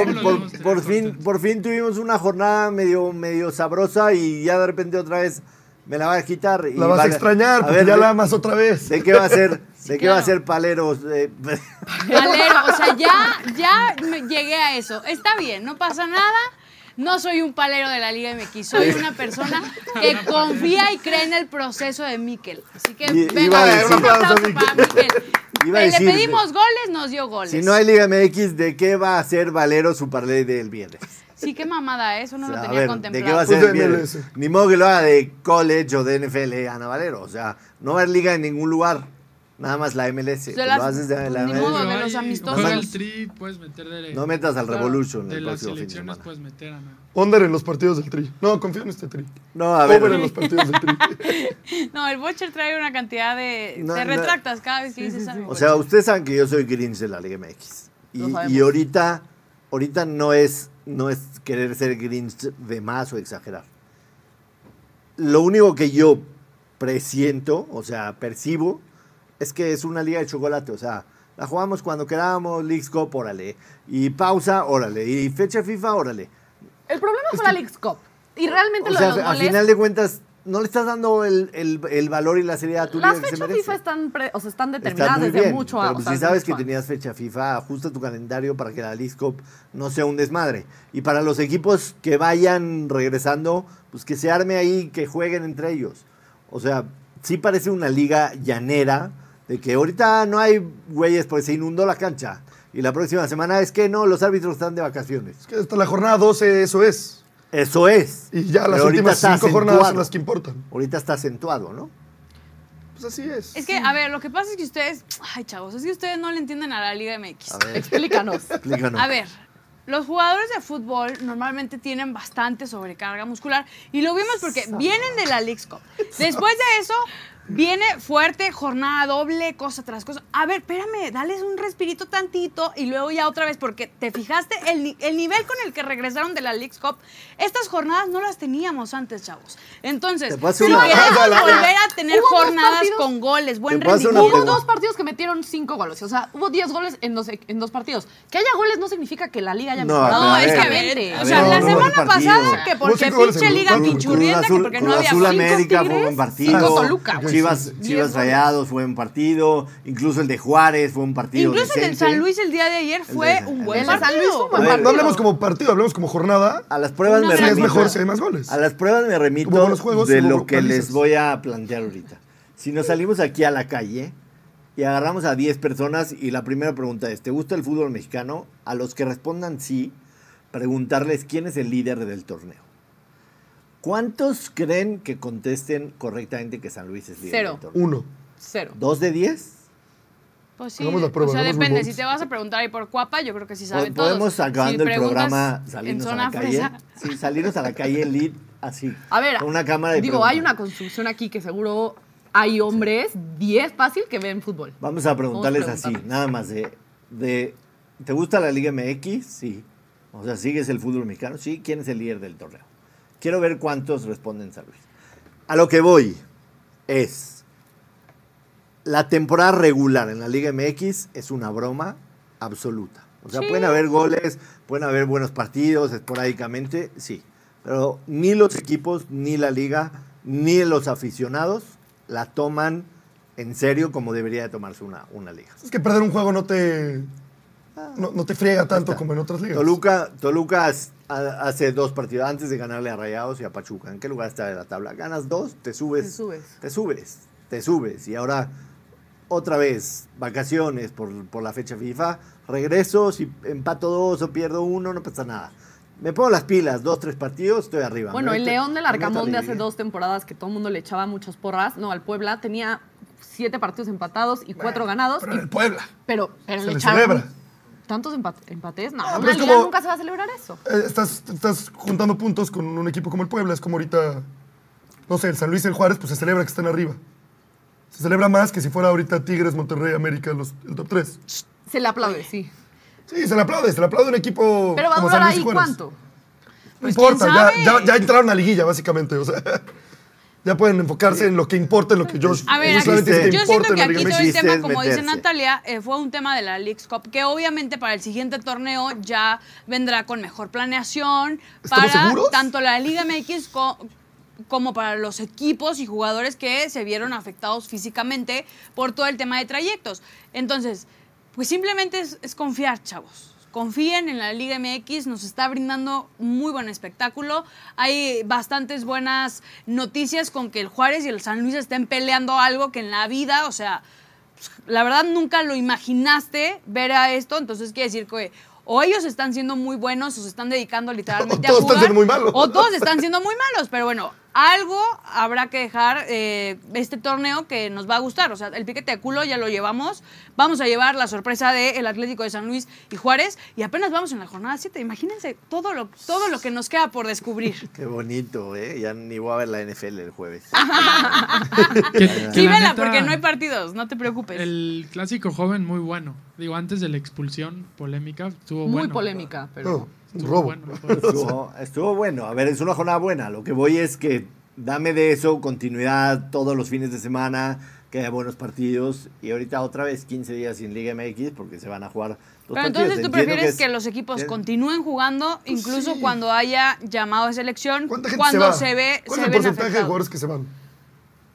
lo- fin, por fin tuvimos una jornada medio, medio sabrosa y ya de repente otra vez me la va a quitar. y La vas a vale- extrañar porque ver, ya la amas otra vez. ¿De qué va a ser? ¿De qué va a ser paleros? Eh, Valero, o sea, ya, ya me llegué a eso. Está bien, no pasa nada. No soy un palero de la Liga MX, soy una persona que confía y cree en el proceso de Miquel. Así que Y- venga, iba a un decir- aplauso Un aplauso, para Miquel. Iba a Eh, decir- Le pedimos goles, nos dio goles. si no hay Liga MX, ¿de qué va a ser Valero su parlay del viernes? Sí, qué mamada, ¿eh? eso no O sea, lo tenía ver, contemplado. ¿De qué va a Pues ser el de viernes? Ni modo que lo haga de college o de NFL Ana Valero. O sea, no va a haber liga en ningún lugar. Nada más la MLS. Pues las- lo haces de la MLS. modo. Pero de los amistosos. Juega el tri, puedes meter de, No metas al Revolution De el las próximo fin de selecciones semana. puedes meter a nada. Under en los partidos del tri. No, confío en este tri. No, a ver. Over en los partidos del tri. No, el Butcher trae una cantidad de... No, te no. retractas cada vez que dices algo. O sea, ustedes saben que yo soy Grinch de la Liga MX. Y, y ahorita, ahorita no es, no es querer ser Grinch de más o exagerar. Lo único que yo presiento, o sea, percibo, es que es una liga de chocolate. O sea, la jugamos cuando queramos, Leagues Cup, órale. Y pausa, órale. Y fecha FIFA, órale. El problema fue la Leagues Cup. Y realmente O lo sea, de los a goles... final de cuentas, no le estás dando el, el- el valor y la seriedad a tu Las liga que se fechas merece. FIFA están, pre- o sea, están Está determinadas muy desde bien, mucho pero a- pues o sea, si sabes que tenías fecha FIFA, ajusta tu calendario para que la League Cup no sea un desmadre. Y para los equipos que vayan regresando, pues que se arme ahí, que jueguen entre ellos. O sea, sí parece una liga llanera, de que ahorita no hay güeyes porque se inundó la cancha. Y la próxima semana es que no, los árbitros están de vacaciones. Es que hasta la jornada 12 eso es. Eso es. Y ya las Pero últimas cinco jornadas son las que importan. Ahorita está acentuado, ¿no? Pues así es. Es que, a ver, lo que pasa es que ustedes... Ay, chavos, es que ustedes no le entienden a la Liga MX. A ver, Explícanos. explícanos. A ver, los jugadores de fútbol normalmente tienen bastante sobrecarga muscular y lo vimos porque vienen de la Leagues Cup. Después de eso, viene fuerte, jornada doble, cosa tras cosa. A ver, espérame, dales un respirito tantito y luego ya otra vez, porque te fijaste el, el nivel con el que regresaron de la Leagues Cup. Estas jornadas no las teníamos antes, chavos. Entonces, si una- volver a tener Hubo jornadas con goles, buen Hubo rendimiento. pregunta. dos partidos que metieron cinco goles. O sea, hubo 10 goles en dos, en dos partidos. Que haya goles no significa que la liga haya No, mejorado. No, es que a ver, o sea, la semana no, partido. pasada que Hubo porque pinche liga pinchurrienta, que porque no había cinco América Tigres, buen partido. cinco Toluca, güey. Chivas, sí. Chivas Diez Rayados fue un partido. Incluso el de Juárez fue un partido. Incluso el del decente. San Luis el día de ayer fue de- un el buen de San partido. Luis fue un buen A ver, no partido. hablemos como partido, hablemos como jornada. A las pruebas Una me es remito. mejor si hay más goles. A las pruebas me remito juegos, de lo que les voy a plantear ahorita. Si nos salimos aquí a la calle y agarramos a 10 personas y la primera pregunta es, ¿te gusta el fútbol mexicano? A los que respondan sí, preguntarles quién es el líder del torneo. ¿Cuántos creen que contesten correctamente que San Luis es líder Cero. Uno. Cero. ¿Dos de 10? Pues sí, Hagamos la prueba, o sea, hagamos depende. Si te vas a preguntar ahí por Cuapa, yo creo que sí saben Podemos, todos. acabando Si el preguntas programa, en salirnos a zona la calle. fresa, Sí, salirnos a la calle lead así. A ver, Con una cámara y digo, hay una construcción aquí que seguro hay hombres, 10 fácil, que ven fútbol. Vamos a preguntarles Vamos a así, nada más de, de, ¿te gusta la Liga MX? Sí. O sea, ¿sigues el fútbol mexicano? Sí. ¿Quién es el líder del torneo? Quiero ver cuántos responden San Luis. A lo que voy es, la temporada regular en la Liga MX es una broma absoluta. O sea, pueden haber goles, pueden haber buenos partidos esporádicamente, sí. Pero ni los equipos, ni la liga, ni los aficionados la toman en serio como debería de tomarse una, una liga. Es que perder un juego no te, no, no te friega tanto como en otras ligas. Toluca, Toluca hace dos partidos antes de ganarle a Rayados y a Pachuca. ¿En qué lugar está de la tabla? Ganas dos, te subes. Te subes. Te subes, te subes. Y ahora, otra vez, vacaciones por, por la fecha FIFA. Regreso, si empato dos o pierdo uno, no pasa nada. Me pongo las pilas, dos, tres partidos, estoy arriba. Bueno, el León del Arcamón de hace dos temporadas que todo el mundo le echaba muchas porras, no, al Puebla tenía siete partidos empatados y cuatro ganados. Pero y- el Puebla. pero pero Se le. Tantos empa- empates. No, Ah, una es liga como- nunca se va a celebrar eso. Eh, estás, estás juntando puntos con un equipo como el Puebla. Es como ahorita, no sé, el San Luis y el Juárez, pues se celebra que están arriba. Se celebra más que si fuera ahorita Tigres, Monterrey, América, los, el top 3. Se le aplaude, sí. Sí, se le aplaude, se le aplaude un equipo Pero va a durar ahí cuánto. No Pues, importa, ¿quién ya, sabe? ya, ya entraron a liguilla, básicamente. O sea, ya pueden enfocarse en lo que importa, en lo que Josh. A ver, aquí- que yo importa siento en que aquí todo el tema, como dice. Natalia, eh, fue un tema de la Leagues Cup, que obviamente para el siguiente torneo ya vendrá con mejor planeación ¿Estamos para seguros? tanto la Liga MX co- como para los equipos y jugadores que se vieron afectados físicamente por todo el tema de trayectos. Entonces, pues simplemente es, es confiar, chavos. Confíen en la Liga MX, nos está brindando muy buen espectáculo. Hay bastantes buenas noticias con que el Juárez y el San Luis estén peleando algo que en la vida, o sea, pues, la verdad nunca lo imaginaste ver a esto, entonces quiere decir que o ellos están siendo muy buenos o se están dedicando literalmente O todos a jugar. están siendo muy malos. O todos están siendo muy malos, pero bueno, algo habrá que dejar eh, este torneo que nos va a gustar. O sea, el piquete de culo ya lo llevamos. Vamos a llevar la sorpresa del Atlético de San Luis y Juárez y apenas vamos en la jornada 7. Imagínense todo lo, todo lo que nos queda por descubrir. Qué bonito, ¿eh? Ya ni voy a ver la NFL el jueves. Que- que Sí, la vela, neta, porque no hay partidos, no te preocupes. El clásico joven muy bueno. Digo, antes de la expulsión polémica, estuvo Muy bueno. polémica, pero. Robo. bueno. Estuvo, estuvo bueno. A ver, es una jornada buena. Lo que voy es que dame de eso continuidad todos los fines de semana, que haya buenos partidos. Y ahorita otra vez 15 días sin Liga MX porque se van a jugar los Pero partidos. entonces tú Entiendo prefieres es- que, los equipos es- continúen jugando incluso sí. cuando haya llamado de selección, ¿Cuánta gente cuando se va? se, ve ¿Cuál se es el porcentaje de jugadores que se van?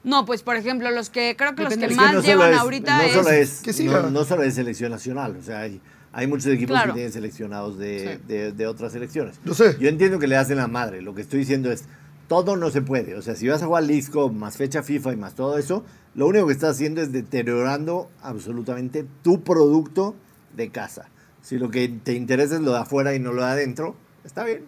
No, pues por ejemplo, los que creo que los que de- Es que más no llevan es- ahorita no es, solo es, Que no, no solo es selección nacional, o sea, hay, hay muchos equipos Claro. que tienen seleccionados de, Sí. de- de otras selecciones. Yo sé. Yo entiendo que le hacen la madre, lo que estoy diciendo es, todo no se puede, o sea, si vas a jugar Cup más fecha FIFA y más todo eso, lo único que estás haciendo es deteriorando absolutamente tu producto de casa. Si lo que te interesa es lo de afuera y no lo de adentro, está bien.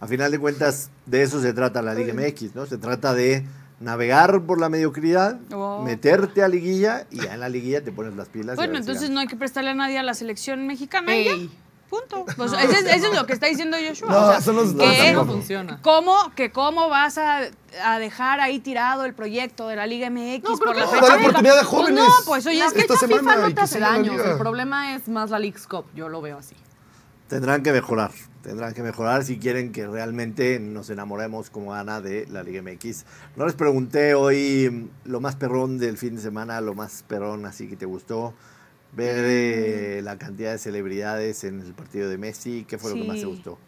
A final de cuentas, de eso se trata la Liga MX, ¿no? Se trata de navegar por la mediocridad, Oh. meterte a liguilla y ya en la liguilla te pones las pilas. Bueno, si entonces no hay que prestarle a nadie a la selección mexicana. y ya. Ey. Punto. Pues, eso, es, eso es lo que está diciendo Joshua. No, o sea, eso no es- No, que, no funciona. ¿cómo, que cómo vas a, a dejar ahí tirado el proyecto de la Liga MX No, por que la no, fecha oportunidad Pues jóvenes. no, pues oye, es que esta FIFA no te hace liga. El problema es más la League's Cup. Yo lo veo así. Tendrán que mejorar, tendrán que mejorar si quieren que realmente nos enamoremos como Ana de la Liga MX. No les pregunté hoy mm, lo más perrón del fin de semana, lo más perrón así que te gustó. Ver eh, la cantidad de celebridades en el partido de Messi, ¿qué fue lo que más te gustó?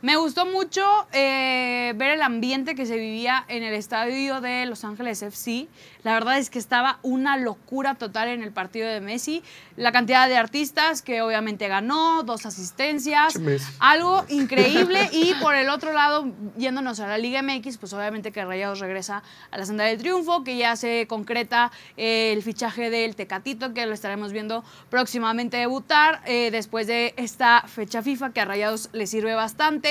Me gustó mucho eh, ver el ambiente que se vivía en el estadio de Los Ángeles FC. La verdad es que estaba una locura total en el partido de Messi. La cantidad de artistas que obviamente ganó, dos asistencias, algo increíble. Y por el otro lado, yéndonos a la Liga MX, pues obviamente que Rayados regresa a la senda del triunfo, que ya se concreta eh, el fichaje del Tecatito, que lo estaremos viendo próximamente debutar eh, después de esta fecha FIFA, que a Rayados le sirve bastante.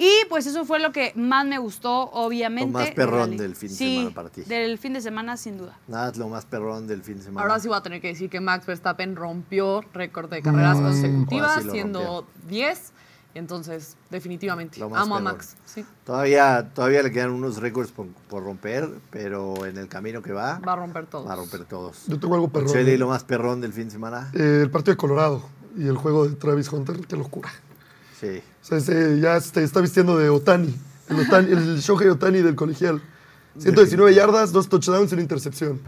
Y pues eso fue lo que más me gustó, obviamente. Lo más perrón del fin de Sí, semana para ti. Del fin de semana, sin duda. Nada, es lo más perrón del fin de semana. Ahora sí voy a tener que decir que Max Verstappen rompió récord de carreras consecutivas, sí lo siendo 10. Entonces, definitivamente, Lo más amo a. Max. Sí, Todavía, todavía le quedan unos récords por, por romper, pero en el camino que va, va a romper todo. va a romper todos. Yo tengo algo perrón. Cheli, lo más perrón del fin de semana. Eh, el partido de Colorado y el juego de Travis Hunter, qué locura. Sí. O sea, ese ya se está vistiendo de Otani, el, Otani, el Shohei Otani del colegial. 119 yardas, dos touchdowns y una intercepción.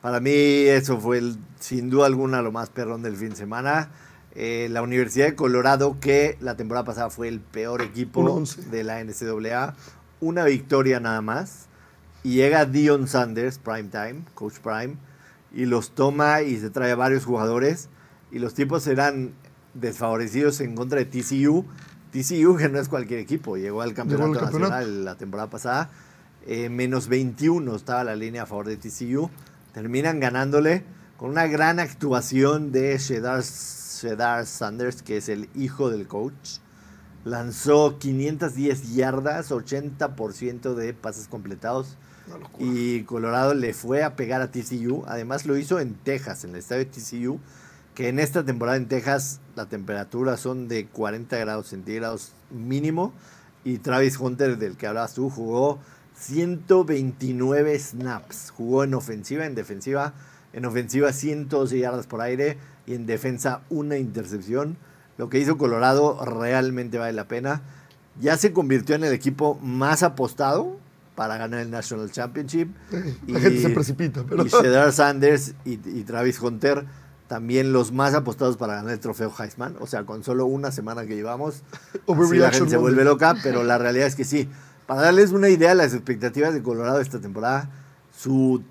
Para mí eso fue el- sin duda alguna lo más perrón del fin de semana. Eh, la Universidad de Colorado, que la temporada pasada fue el peor equipo de la NCAA, una victoria nada más. Y llega Dion Sanders, prime time, coach prime, y los toma y se trae a varios jugadores y los tipos eran desfavorecidos en contra de TCU. TCU que no es cualquier equipo, llegó al campeonato, al campeonato. nacional la temporada pasada, eh, menos 21 estaba la línea a favor de TCU, terminan ganándole con una gran actuación de Shedar, Shedar Sanders, que es el hijo del coach. Lanzó 510 yardas, 80% de pases completados. Y Colorado le fue a pegar a TCU. Además lo hizo en Texas, en el estadio de TCU. Que en esta temporada en Texas la temperatura son de 40 grados centígrados mínimo. Y Travis Hunter, del que hablabas tú, jugó 129 snaps. Jugó en ofensiva, en defensiva. En ofensiva 112 yardas por aire. Y en defensa una intercepción. Lo que hizo Colorado realmente vale la pena. Ya se convirtió en el equipo más apostado para ganar el National Championship. La gente se precipita, pero Y Shedar Sanders y, y Travis Hunter también los más apostados para ganar el trofeo Heisman. O sea, con solo una semana que llevamos, sí, la gente se vuelve loca, pero la realidad es que sí. Para darles una idea de las expectativas de Colorado esta temporada, su,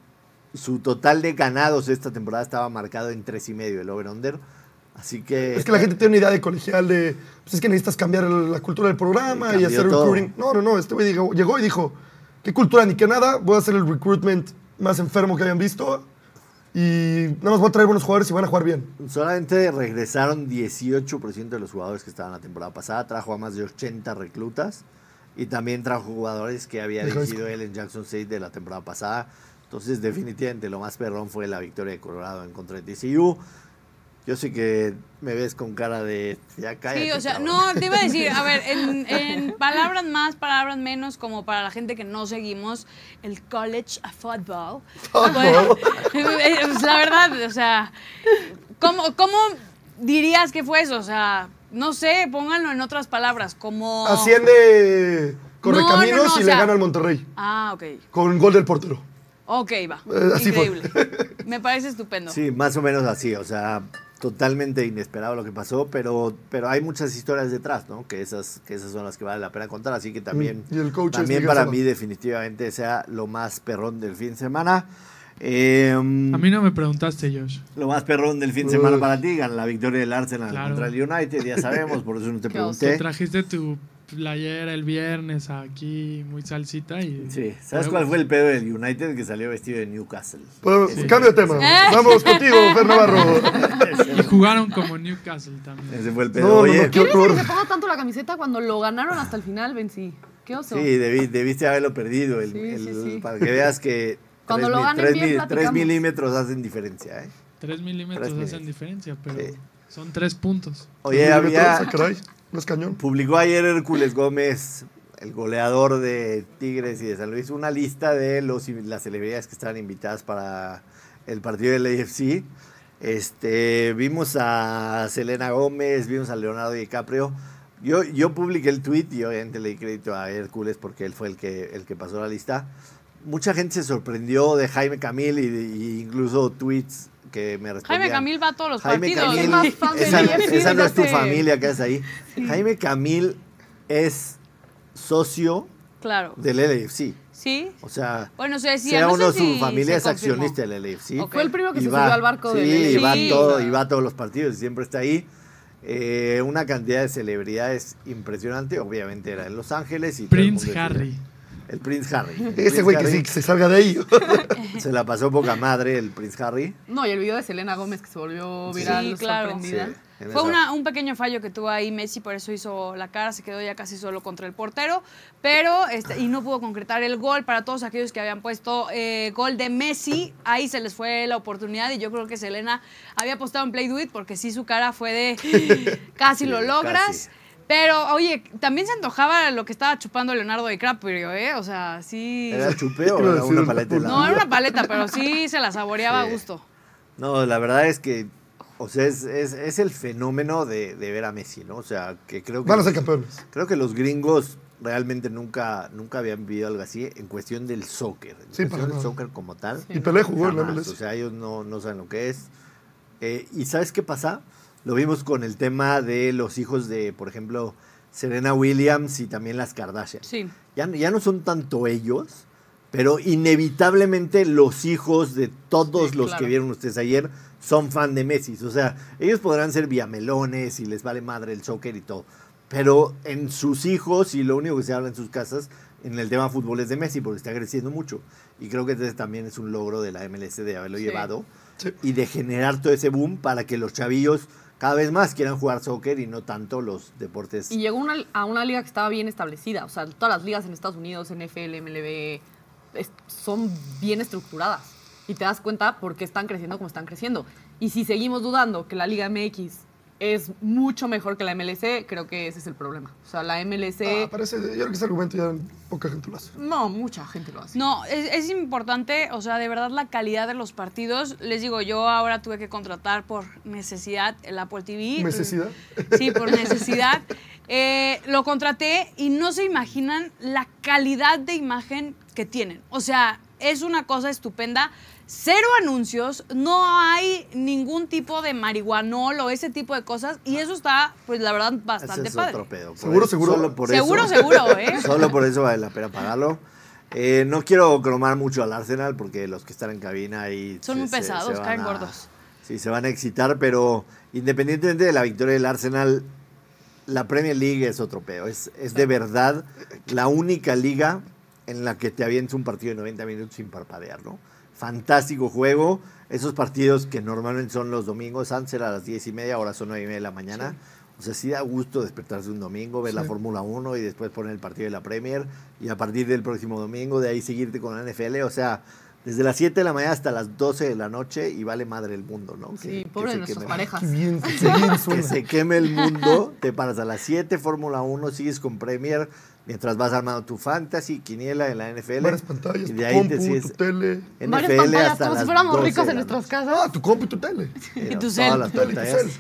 su total de ganados esta temporada estaba marcado en tres y medio el over-under. Así que... Es que la gente tiene una idea de colegial de, pues es que necesitas cambiar la cultura del programa y hacer todo. recruiting. No, no, no, este güey llegó, llegó y dijo, qué cultura ni qué nada, voy a hacer el recruitment más enfermo que hayan visto y nada más voy a traer buenos jugadores y van a jugar bien. Solamente regresaron 18% de los jugadores que estaban la temporada pasada. Trajo a más de 80 reclutas. Y también trajo jugadores que había school. él en Jackson State de la temporada pasada. Entonces, definitivamente, lo más perrón fue la victoria de Colorado en contra de TCU. Yo sé que me ves con cara de... Ya cállate, Sí, o sea, cabrón". no, te iba a decir, a ver, en, en palabras más, palabras menos, como para la gente que no seguimos el college football. pues, pues, la verdad, o sea, ¿cómo, ¿cómo dirías que fue eso? O sea, no sé, pónganlo en otras palabras, como... Asciende Correcaminos No, no, no, y o le gana al Monterrey Ah, ok. con gol del portero. Ok, va. Eh, así fue. Increíble. Me parece estupendo. Sí, más o menos así, o sea, totalmente inesperado lo que pasó, pero, pero hay muchas historias detrás, ¿no? Que esas, que esas son las que vale la pena contar, así que también, y el coach también para mí definitivamente sea lo más perrón del fin de semana. Eh, A mí no me preguntaste, Josh. Lo más perrón del fin de semana para ti, la victoria del Arsenal Claro. contra el United, ya sabemos, por eso no. Te pregunté. trajiste tu playera el viernes aquí, muy salsita y... Sí, ¿sabes cuál fue el pedo del United que salió vestido de Newcastle? Podemos- Sí. Cambio de tema. Eh. Vamos contigo, Fer Navarro. Y jugaron como Newcastle también. Ese fue el pedo. No, no, Oye, no, qué ¿Quién es el horror. que ponga tanto la camiseta cuando lo ganaron hasta el final, Benzi? ¿Qué oso? Sí, debí- debiste haberlo perdido. el- Sí, el- sí, sí. Para que veas que Cuando tres lo mi- ganen tres bien, mi- platicamos. tres milímetros hacen diferencia. ¿eh? Tres milímetros Tres hacen milímetros. diferencia, pero Sí. son tres puntos. Oye, había, publicó ayer Hércules Gómez, el goleador de Tigres y de San Luis, una lista de los, las celebridades que estaban invitadas para el partido del AFC. Este, vimos a Selena Gómez, vimos a Leonardo DiCaprio. Yo, yo publiqué el tweet y obviamente le di crédito a Hércules porque él fue el que, el que pasó la lista. Mucha gente se sorprendió de Jaime Camil y incluso tweets que me respondían. Jaime Camil va a todos los Jaime partidos. Camil, esa, no es tu familia que es ahí. Jaime Camil es socio Claro. del LAFC. Sí. O sea, Bueno, se decía, sea no o no sé su si familia es confirmó. accionista del LAFC. Ok. Fue el primero que Y se va- subió al barco sí, del y va, Sí. todo, y va a todos los partidos y siempre está ahí. Eh, una cantidad de celebridades impresionante. Obviamente era en Los Ángeles. y Prince Harry. decía- El Prince Harry. El Ese Prince güey que sí, que se salga de ahí. Se la pasó poca madre el Prince Harry. No, y el video de Selena Gómez que se volvió viral, Sí, claro. sorprendida. Sí, en Fue una- un pequeño fallo que tuvo ahí Messi, por eso hizo la cara, se quedó ya casi solo contra el portero, pero este, y no pudo concretar el gol para todos aquellos que habían puesto eh, gol de Messi, ahí se les fue la oportunidad y yo creo que Selena había apostado en Play Do It porque sí su cara fue de casi Sí, lo logras. casi. Pero, oye, también se antojaba lo que estaba chupando Leonardo DiCaprio, ¿eh? O sea, sí. ¿Era chupeo o era una paleta de. No, era una paleta, pero sí se la saboreaba Sí. a gusto. No, la verdad es que, o sea, es, es- es el fenómeno de, de ver a Messi, ¿no? O sea, que creo que, Van a ser campeones. creo que los gringos realmente nunca, nunca habían vivido algo así en cuestión del soccer. En Sí, cuestión del soccer como tal. Y Pelé jugó en la. MLS. O sea, ellos no, no saben lo que es. Eh, ¿Y sabes qué pasa? Lo vimos con el tema de los hijos de, por ejemplo, Serena Williams y también las Kardashian. Sí. Ya, ya no son tanto ellos, pero inevitablemente los hijos de todos Sí, los claro. que vieron ustedes ayer son fan de Messi. O sea, ellos podrán ser viamelones y les vale madre el soccer y todo, pero en sus hijos y lo único que se habla en sus casas en el tema fútbol es de Messi porque está creciendo mucho. Y creo que ese también es un logro de la MLS de haberlo Sí. llevado Sí. y de generar todo ese boom para que los chavillos cada vez más quieran jugar soccer y no tanto los deportes. Y llegó una- a una liga que estaba bien establecida. O sea, todas las ligas en Estados Unidos, NFL, MLB, son bien estructuradas. Y te das cuenta por qué están creciendo como están creciendo. Y si seguimos dudando que la Liga MX es mucho mejor que la MLC, creo que ese es el problema. O sea, la MLC... Ah, parece, yo creo que ese argumento ya poca gente lo hace. no, mucha gente lo hace. No, es, es importante, o sea, de verdad la calidad de los partidos. Les digo, yo ahora tuve que contratar por necesidad el Apple TV. ¿Necesidad? Sí, por necesidad. Eh, lo contraté y no se imaginan la calidad de imagen que tienen. O sea, es una cosa estupenda. Cero anuncios, no hay ningún tipo de marihuanol o ese tipo de cosas. Y eso está, pues la verdad, Ese bastante es padre. otro pedo. Por ¿Seguro, eso- seguro? Solo por Seguro, eso, seguro, ¿eh? Solo por eso vale la pena pagarlo. Eh, no quiero cromar mucho al Arsenal porque los que están en cabina ahí Son se- muy pesados, van caen a- gordos. Sí, se van a excitar, pero independientemente de la victoria del Arsenal, la Premier League es otro pedo. Es, es de verdad la única liga en la que te avientes un partido de 90 minutos sin parpadear, ¿no? Fantástico juego. Esos partidos que normalmente son los domingos, antes era a las 10 y media, ahora son 9 y media de la mañana. O sea, sí da gusto despertarse un domingo, ver la. Fórmula 1 y después poner el partido de la Premier y a partir del próximo domingo de ahí seguirte con la NFL. O sea, desde las 7 de la mañana hasta las 12 de la noche y vale madre el mundo, ¿no? Sí, Que- pobre que de se nuestras queme- parejas. Bien, qué bien Que se queme el mundo, te paras a las 7 Fórmula 1, sigues con Premier, mientras vas armando tu fantasy, quiniela en la NFL. Varias pantallas, y tu de ahí compu, te sigues tu tele. NFL pantallas, hasta como si fuéramos 12 ricos de en la nuestras casas. Ah, tu compu y tu tele. Y tu todas cel. las pantallas.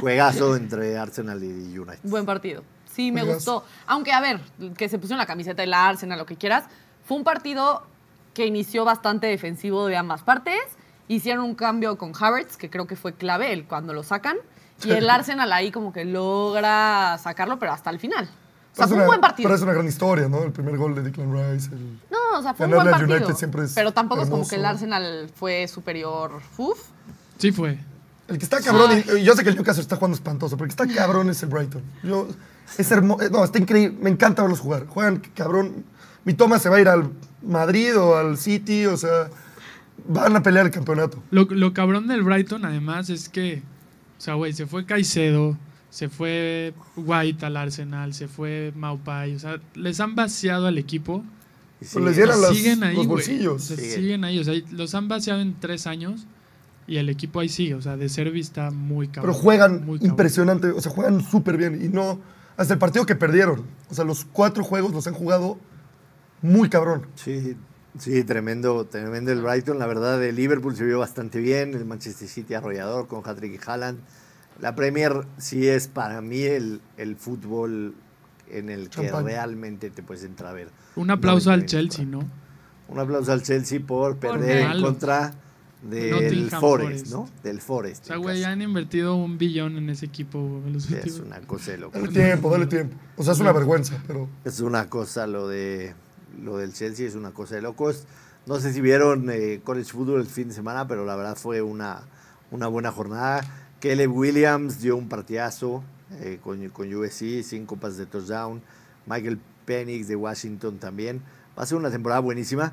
Juegazo entre Arsenal y United. Buen partido. Sí, me Juegazo. gustó. Aunque, a ver, que se pusieron la camiseta del Arsenal, lo que quieras, fue un partido que inició bastante defensivo de ambas partes. Hicieron un cambio con Havertz, que creo que fue clave el cuando lo sacan. Y el Arsenal ahí como que logra sacarlo, pero hasta el final. O sea, fue un una- buen partido. Pero es una gran historia, ¿no? El primer gol de Declan Rice. el- No, o sea, fue un buen partido. United siempre es pero tampoco es como que el. Arsenal fue superior. Uf. Sí fue. El que está cabrón, y yo sé que el Newcastle está jugando espantoso, pero el que está cabrón es el Brighton. Yo, es hermoso, no, está increíble, me encanta verlos jugar. Juegan cabrón. Mi toma se va a ir al Madrid o al City, o sea, van a pelear el campeonato. Lo, lo cabrón del Brighton, además, es que, o sea, güey, se fue Caicedo, se fue White al Arsenal, se fue Maupay, o sea, les han vaciado al equipo. Y Pues siguen- les dieron y las- siguen ahí, los güey. bolsillos. O sea, Siguen. siguen ahí, o sea, los han vaciado en tres años y el equipo ahí sigue, o sea, de Servi está muy cabrón. Pero juegan muy cabrón. impresionante, o sea, juegan súper bien. Y no, hasta el partido que perdieron, o sea, los cuatro juegos los han jugado muy cabrón. Sí, sí, tremendo, tremendo el Brighton. La verdad, el Liverpool se vio bastante bien. El Manchester City arrollador con Hattrick y Haaland. La Premier sí es para mí el, el fútbol en el que realmente te puedes entrar a ver. Un aplauso al 90 minutos. Chelsea, ¿no? Un aplauso al Chelsea por perder en contra del Forest, Forest. ¿no? Del Forest. O sea, en güey, casa. han invertido un billón en ese equipo en los Sí, es una cosa de loco. Dale tiempo, dale tiempo. O sea, es una vergüenza, pero Es una cosa lo de lo del Chelsea, es una cosa de locos. No sé si vieron eh, College Football el fin de semana, pero la verdad fue una, una buena jornada. Caleb Williams dio un partidazo eh, con, con USC, cinco pases de touchdown. Michael Penix de Washington también. Va a ser una temporada buenísima.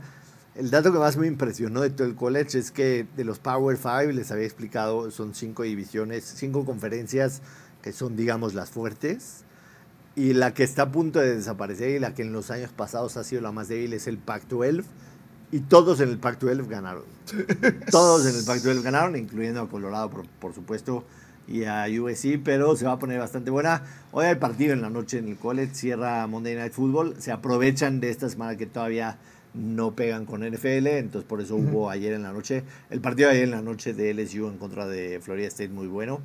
El dato que más me impresionó de todo el college es que de los Power Five, les había explicado, son cinco divisiones, cinco conferencias que son, digamos, las fuertes. Y la que está a punto de desaparecer y la que en los años pasados ha sido la más débil es el Pac-12. Y todos en el Pac-12 ganaron. Todos en el Pac-12 ganaron, incluyendo a Colorado, por, por supuesto, y a USC, pero se va a poner bastante buena. Hoy hay partido en la noche en el college, cierra Monday Night Football. Se aprovechan de esta semana que todavía no pegan con NFL, entonces por eso hubo ayer en la noche. El partido de ayer en la noche de LSU en contra de Florida State muy bueno.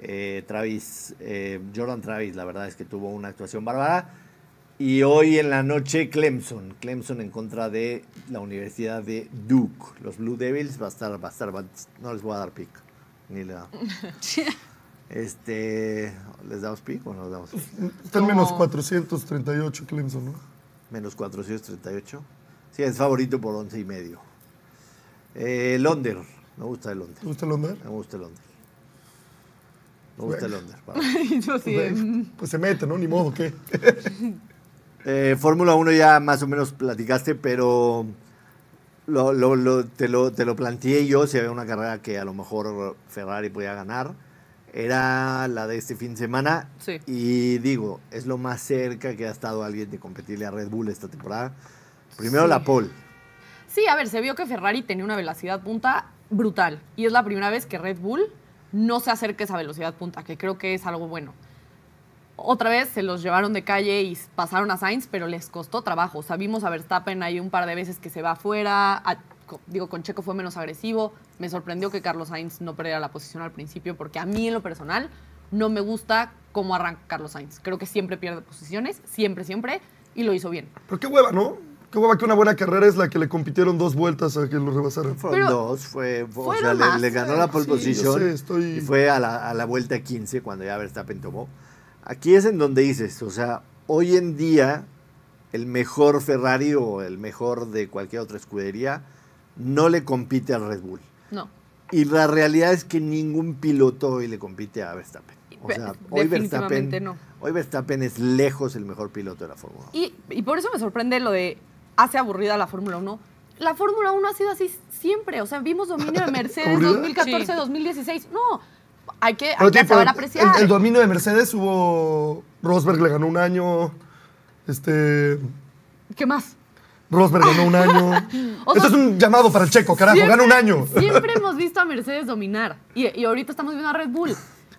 Eh, Travis, eh, Jordan Travis, la verdad es que tuvo una actuación bárbara. Y hoy en la noche Clemson, Clemson en contra de la Universidad de Duke. Los Blue Devils va a estar, va a estar, va- no les voy a dar pick. Ni le Este, ¿les damos pick o no les damos pick? están menos No. 438 Clemson, ¿no? Menos 438. Sí, es favorito por 11 y medio. Eh, under. Me gusta el under. ¿Te gusta el under? Me gusta el under. Me gusta el sí, mm, Pues se mete, ¿no? Ni modo, ¿qué? Eh, Fórmula 1 ya más o menos platicaste, pero lo, lo- lo- te, lo, te lo planteé yo si había una carrera que a lo mejor Ferrari podía ganar. Era la de este fin de semana. Sí. Y digo, es lo más cerca que ha estado alguien de competirle a Red Bull esta temporada. Primero Sí. la pole. Sí, a ver, se vio que Ferrari tenía una velocidad punta brutal. Y es la primera vez que Red Bull no se acerca a esa velocidad punta, que creo que es algo bueno. Otra vez se los llevaron de calle y pasaron a Sainz, pero les costó trabajo. O vimos a Verstappen ahí un par de veces que se va afuera. a- digo, con Checo fue menos agresivo. Me sorprendió que Carlos Sainz no perdiera la posición al principio, porque a mí en lo personal no me gusta cómo arranca Carlos Sainz. Creo que siempre pierde posiciones, siempre, siempre, y lo hizo bien. Pero qué hueva, ¿no? Qué hueva que una buena carrera es la que le compitieron dos vueltas a que lo rebasaran. Fueron Pero dos, fue, o sea, le, ganó la pole sí, yo position sé, estoy- y fue a la, a la vuelta 15 cuando ya Verstappen tomó. Aquí es en donde dices, o sea, hoy en día el mejor Ferrari o el mejor de cualquier otra escudería no le compite al Red Bull. No. Y la realidad es que ningún piloto hoy le compite a Verstappen. O sea, hoy definitivamente Verstappen, no. hoy Verstappen es lejos el mejor piloto de la Fórmula 1. Y, y por eso me sorprende lo de hace aburrida la Fórmula 1. La Fórmula 1 ha sido así siempre. O sea, vimos dominio de Mercedes ¿Aburrida? 2014, Sí. 2016. No, hay que, hay Pero, que tipo, saber apreciar. El, el dominio de Mercedes hubo. Rosberg le ganó un año. Este. ¿Qué más? Rosberg ganó un año. O Esto es un llamado para el checo, carajo, Siempre- gana un año. Siempre hemos visto a Mercedes dominar. Y, y ahorita estamos viendo a Red Bull.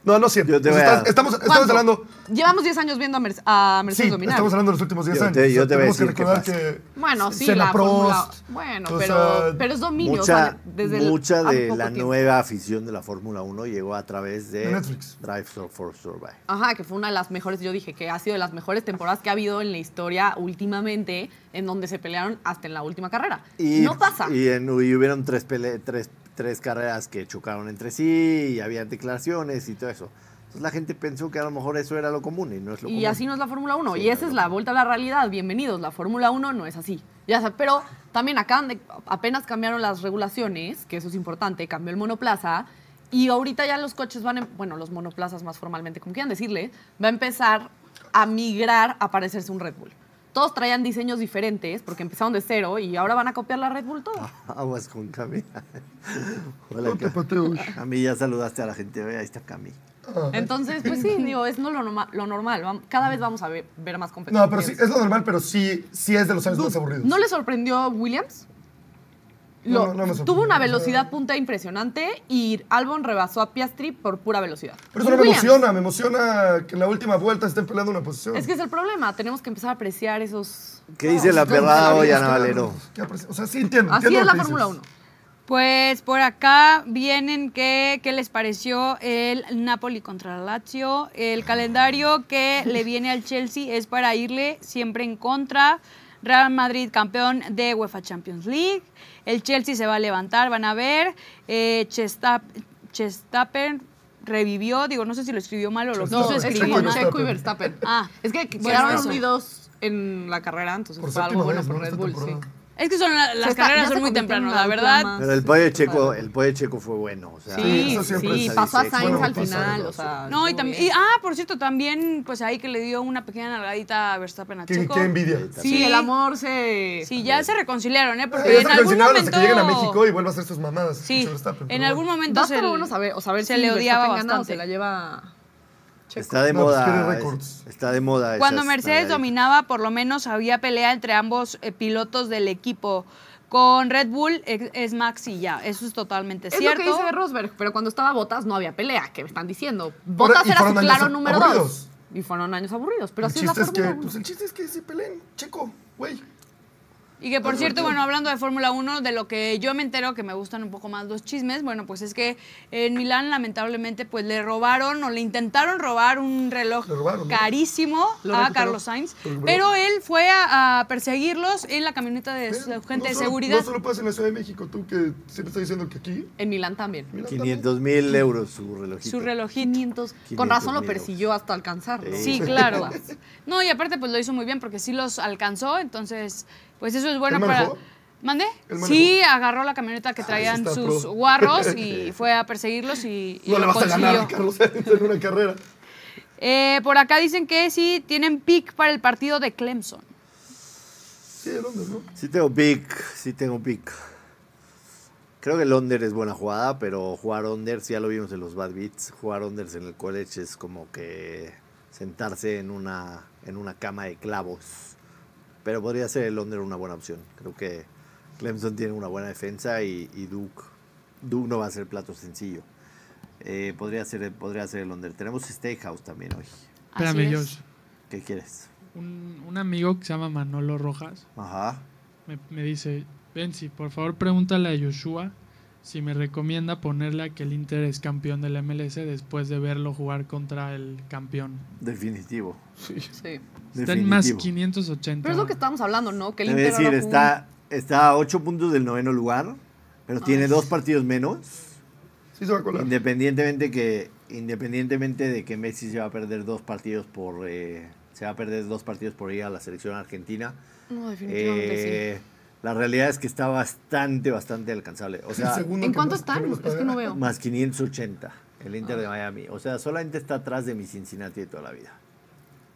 No, no siempre. Yo te voy a- estás- estamos, estamos ¿Cuánto? hablando. Llevamos 10 años viendo a, Merce- a Mercedes Sí, dominar. estamos hablando de los últimos 10 Yo años. te- yo te voy a tenemos que decir qué recordar pasa. que. Bueno, sí, Senna la Fórmula... Prost, Bueno, o pero, sea, pero es dominio. o Mucha, sea, desde el- mucha hace de poco la tiempo. nueva afición de la Fórmula 1 llegó a través de De Netflix. Drive for Survive. Ajá, que fue una de las mejores, yo dije que ha sido de las mejores temporadas que ha habido en la historia últimamente, en donde se pelearon hasta en la última carrera. Y, no pasa. Y, en- y hubieron tres, pele- tres, tres carreras que chocaron entre sí y había declaraciones y todo eso. Entonces la gente pensó que a lo mejor eso era lo común y no es lo común. Y así no es la Fórmula 1. Sí, y esa es la vuelta a la realidad. Bienvenidos. La Fórmula 1 no es así. Ya pero también acaban de. Apenas cambiaron las regulaciones, que eso es importante. Cambió el monoplaza. Y ahorita ya los coches van. em- bueno, los monoplazas más formalmente, como quieran decirle, va a empezar a migrar a parecerse un Red Bull. Todos traían diseños diferentes porque empezaron de cero y ahora van a copiar la Red Bull todo. Aguas con Cami. Hola, Cami. A mí ya saludaste a la gente. Ahí está Cami. Entonces, pues sí, digo, es no lo, norma- lo normal. Cada vez vamos a ver, ver más competencia. No, pero sí, es lo normal, pero sí, sí es de los años más aburridos. ¿No le sorprendió Williams? No, Lo- no, no tuvo una velocidad punta impresionante y Albon rebasó a Piastri por pura velocidad. Pero eso no me Williams, emociona, me emociona que en la última vuelta estén peleando una posición. Es que es el problema, tenemos que empezar a apreciar esos... ¿Qué dice la perrada no, hoy, Ana Valero? O sea, sí entiendo. Así entiendo es la Fórmula dices. 1. Pues por acá vienen que, qué les pareció el Napoli contra la Lazio. El calendario que le viene al Chelsea es para irle siempre en contra. Real Madrid campeón de UEFA Champions League. El Chelsea se va a levantar, van a ver. Eh, Chestap- Chestapen revivió, digo, no sé si lo escribió mal o lo No, quiso es escribir mal. Checo y Verstappen. Ah, Es que quedaron unidos en la carrera, entonces Por fue algo bueno vez, por. Red Bull, sí. Es que son la- las está- carreras son muy temprano, la verdad. Pero el pollo. Checo, el pollo de Checo fue bueno. O sea, Sí, eso siempre sí, pasó a Sainz bueno, al final, ¿no? o sea... No, y también, y, ah, por cierto, también, pues ahí que le dio una pequeña nalgadita a Verstappen a Qué, Checo. qué envidia. Sí, el amor se... Sí, ya se reconciliaron, ¿eh? Porque Ya en se algún reconciliaron momento... hasta que lleguen a México y vuelva a hacer sus mamadas. Sí, en algún momento Va a se, bueno saber, o saber se si le odiaba bastante. se la lleva... Checo. Está de No, pues, moda. es- está de moda. Cuando esas Mercedes dominaba, por lo menos había pelea entre ambos eh, pilotos del equipo. Con Red Bull es, es Max y ya, eso es totalmente Es cierto. lo que dice Rosberg, pero cuando estaba Botas no había pelea, que me están diciendo. Botas era su claro número dos. Y fueron años aburridos, pero el así es la que, Fórmula 1. pues el chiste es que se peleen, checo, güey. Y que por cierto, bueno, hablando de Fórmula 1, de lo que yo me entero, que me gustan un poco más los chismes, bueno, pues es que en Milán lamentablemente pues le robaron o le intentaron robar un reloj Le robaron, ¿no? carísimo Lo a recuperó. Carlos Sainz, Lo recuperó. pero él fue a, a perseguirlos en la camioneta de su gente no de solo- seguridad. No solo pasa en la Ciudad de México, tú que siempre estás diciendo que aquí. En Milán también. mira, 500 mil euros su relojito. Su relojito. 500. 500 Con razón lo mil persiguió hasta alcanzarlo. Sí. Sí, claro. No, y aparte pues lo hizo muy bien porque sí los alcanzó, entonces pues eso es bueno ¿Él para... ¿Mande? Sí, agarró la camioneta que Ah, traían sus pro. guarros y fue a perseguirlos y, y No le vas a ganar. Carlos en una carrera. Eh, por acá dicen que sí tienen pick para el partido de Clemson. Sí, el Londres, ¿no? Sí tengo pick, sí tengo pick. Creo que el under es buena jugada, pero jugar unders, ya lo vimos en los bad beats, jugar unders en el college es como que sentarse en una, en una cama de clavos. Pero podría ser el under una buena opción. Creo que Clemson tiene una buena defensa y, y Duke, Duke no va a ser plato sencillo. Eh, podría, ser, podría ser el under. Tenemos Steakhouse también hoy. Espérame, es. Josh. ¿Qué quieres? Un, un amigo que se llama Manolo Rojas Ajá. me, me dice, Benzi, por favor pregúntale a Joshua si me recomienda ponerle a que el Inter es campeón del MLS después de verlo jugar contra el campeón. Definitivo. Sí. Está en más Definitivo. 580. Pero es lo que estábamos hablando, ¿no? Que el Inter decir, está, está a 8 puntos del noveno lugar, pero tiene dos partidos menos. Sí se va a colar. Independientemente que independientemente de que Messi se va a perder dos partidos por eh, se va a perder dos partidos por ir a la selección argentina. No, definitivamente eh, La realidad es que está bastante bastante alcanzable. O sea. ¿En cuánto están? Es que no veo. más 580 el Inter Ah. de Miami. O sea, solamente está atrás de mi Cincinnati de toda la vida.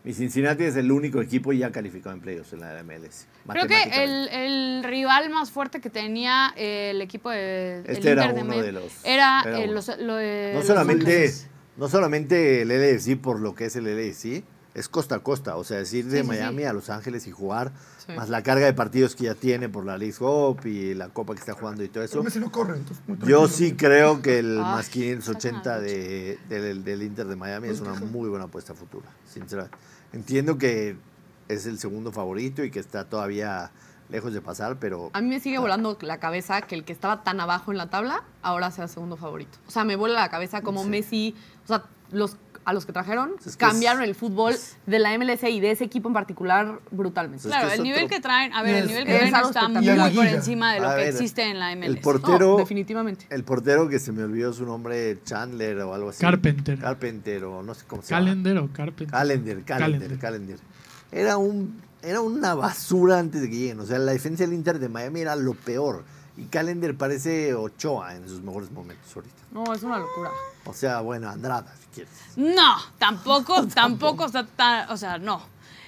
Mi Cincinnati es el único equipo ya calificado en playoffs en la MLS. Creo que el, el rival más fuerte que tenía eh, el equipo de, el Este era Inter uno de los- era, era eh, los, lo de No Los solamente, no solamente el LFC por lo que es el LFC, es costa a costa. O sea, es ir de Sí, Miami sí. a Los Ángeles y jugar, Sí. más la carga de partidos que ya tiene por la League Cup y la Copa que está jugando y todo eso. Messi no corre, entonces Yo sí creo que el Ay, más sacan 580 a de, del, del Inter de Miami es una Pues, muy buena apuesta futura, sinceramente. Entiendo que es el segundo favorito y que está todavía lejos de pasar, pero A mí me sigue volando la cabeza que el que estaba tan abajo en la tabla ahora sea segundo favorito. O sea, me vuela la cabeza como Sí. Messi, o sea, los a los que trajeron Es que cambiaron es- el fútbol de la MLS y de ese equipo en particular brutalmente. Es Claro, que el nivel otro- que traen, a ver, el nivel que es traen está muy por encima de lo A que ver, existe en la MLS. el portero No, definitivamente. El portero que se me olvidó su nombre, Chandler o algo así. Carpenter. Carpenter o no sé cómo se llama. Calendar o Carpenter. Calendar, Calendar, Calendar. Calendar. Era, un, era una basura antes de que lleguen. O sea, la defensa del Inter de Miami era lo peor. Y Calendar parece Ochoa en sus mejores momentos ahorita. No, es una locura. O sea, bueno, Andrada, si quieres. No, tampoco, tampoco está tan, o sea, no.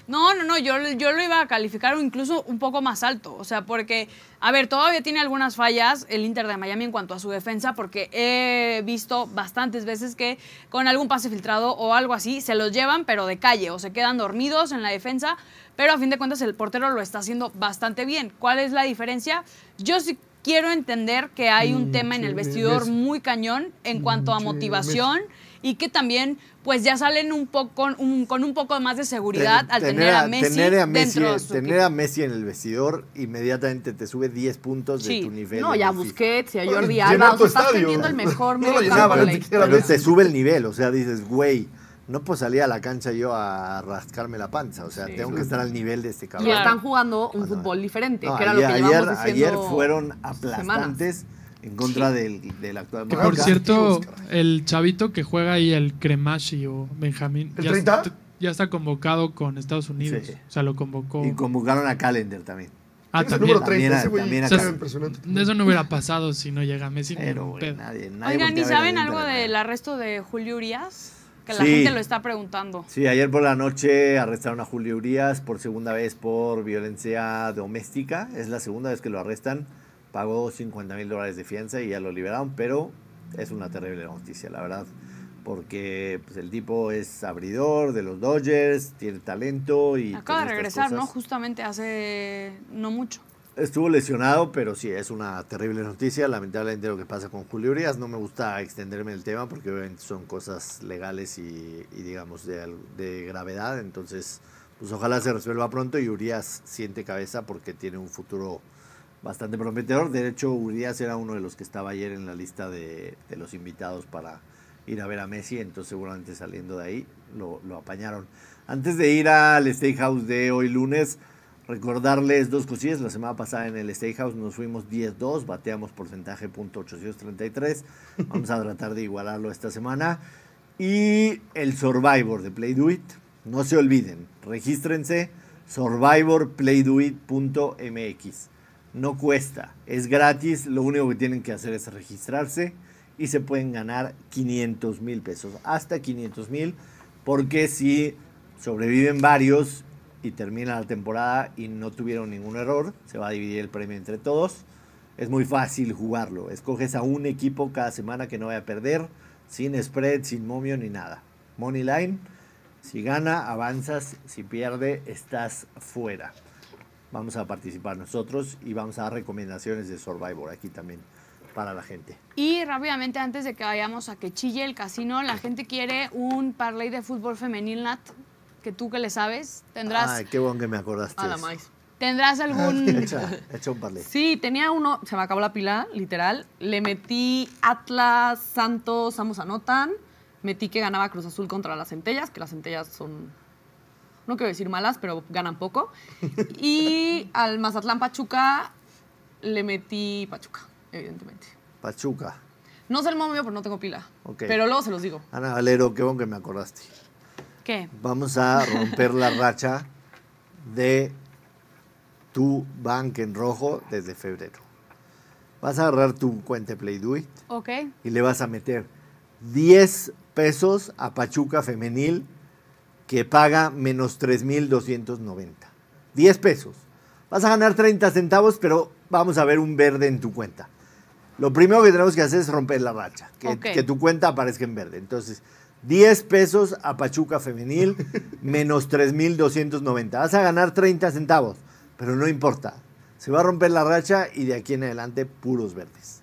No, no, no, yo, yo lo iba a calificar incluso un poco más alto, o sea, porque, a ver, todavía tiene algunas fallas el Inter de Miami en cuanto a su defensa, porque he visto bastantes veces que con algún pase filtrado o algo así se los llevan, pero de calle, o se quedan dormidos en la defensa, pero a fin de cuentas el portero lo está haciendo bastante bien. ¿Cuál es la diferencia? Yo sí quiero entender que hay un Mm, tema en sí, el vestidor muy cañón en cuanto a sí, motivación y que también pues ya salen un poco con un, con un poco más de seguridad Ten- al tener, a Messi tener a Messi, dentro de su tener equipo. a Messi en el vestidor inmediatamente te sube 10 puntos Sí. de tu nivel. No, ya. Busquets y a No, Jordi Alba. O sea, estás estadio. teniendo el mejor No medio campo Pero te sube el nivel, o sea, dices, güey, no puedo salir a la cancha yo a rascarme la panza, o sea, Sí. tengo que estar al nivel de este Y cabrón. Claro. están jugando un fútbol diferente, No, que era ayer, lo que ayer, ayer fueron aplastantes en contra del, del actual Que por cierto, el chavito que juega ahí, el Cremashi o Benjamín, ¿El ya, 30? está, ya está convocado con Estados Unidos. Sí. O sea, lo convocó. Y convocaron a Calendar también. ah, también. número 30, También a- ese güey también a. Eso no hubiera pasado si no llega Messi. Pero, nadie, nadie Oigan, ¿y saben al algo del arresto de Julio Urias? Que la Sí. gente lo está preguntando. Sí, ayer por la noche arrestaron a Julio Urias por segunda vez por violencia doméstica. Es la segunda vez que lo arrestan. Pagó 50 mil dólares de fianza y ya lo liberaron, pero es una terrible noticia, la verdad. Porque pues, el tipo es abridor de los Dodgers, tiene talento y... Acaba de regresar, ¿no? Justamente hace no mucho. Estuvo lesionado, pero sí, es una terrible noticia. Lamentablemente lo que pasa con Julio Urias. No me gusta extenderme el tema porque obviamente son cosas legales y, digamos de, gravedad. Entonces, pues ojalá se resuelva pronto y Urias siente cabeza porque tiene un futuro bastante prometedor. De hecho, Urias era uno de los que estaba ayer en la lista de, de los invitados para ir a ver a Messi. Entonces, seguramente saliendo de ahí lo, lo apañaron. Antes de ir al Steakhouse de hoy lunes, recordarles dos cosillas. La semana pasada en el Steakhouse nos fuimos 10-2, bateamos porcentaje .833. Vamos a tratar de igualarlo esta semana. Y el Survivor de Play Do It. No se olviden, regístrense. survivorplaydoit.mx. No cuesta, es gratis, lo único que tienen que hacer es registrarse y se pueden ganar 500 mil pesos, hasta 500 mil, porque si sobreviven varios y termina la temporada y no tuvieron ningún error, se va a dividir el premio entre todos. Es muy fácil jugarlo, escoges a un equipo cada semana que no vaya a perder, sin spread, sin momio ni nada. Money line, si gana, avanzas, si pierde, estás fuera. Vamos a participar nosotros y vamos a dar recomendaciones de Survivor aquí también para la gente. Y rápidamente, antes de que vayamos a que chille el casino, la gente quiere un parlay de fútbol femenil, Nat, que tú que le sabes, tendrás, Ay, qué bueno que me acordaste. A la de eso. maíz. tendrás algún... Echa, un parlay. Sí, tenía uno, se me acabó la pila, literal. Le metí Atlas, Santos, ambos anotan. Metí que ganaba Cruz Azul contra las Centellas, que las Centellas son, no quiero decir malas, pero ganan poco. Y al Mazatlán Pachuca le metí Pachuca, evidentemente. Pachuca. No sé el momio, pero no tengo pila. Ok. Pero luego se los digo. Ana Valero, qué bueno que me acordaste. ¿Qué? Vamos a romper la racha de tu bank en rojo desde febrero. Vas a agarrar tu cuenta Play Do It Ok. y le vas a meter 10 pesos a Pachuca Femenil que paga menos 3.290. 10 pesos. Vas a ganar 30 centavos, pero vamos a ver un verde en tu cuenta. Lo primero que tenemos que hacer es romper la racha, que, que tu cuenta aparezca en verde. Entonces, 10 pesos a Pachuca Femenil menos 3.290. Vas a ganar 30 centavos, pero no importa. Se va a romper la racha y de aquí en adelante puros verdes.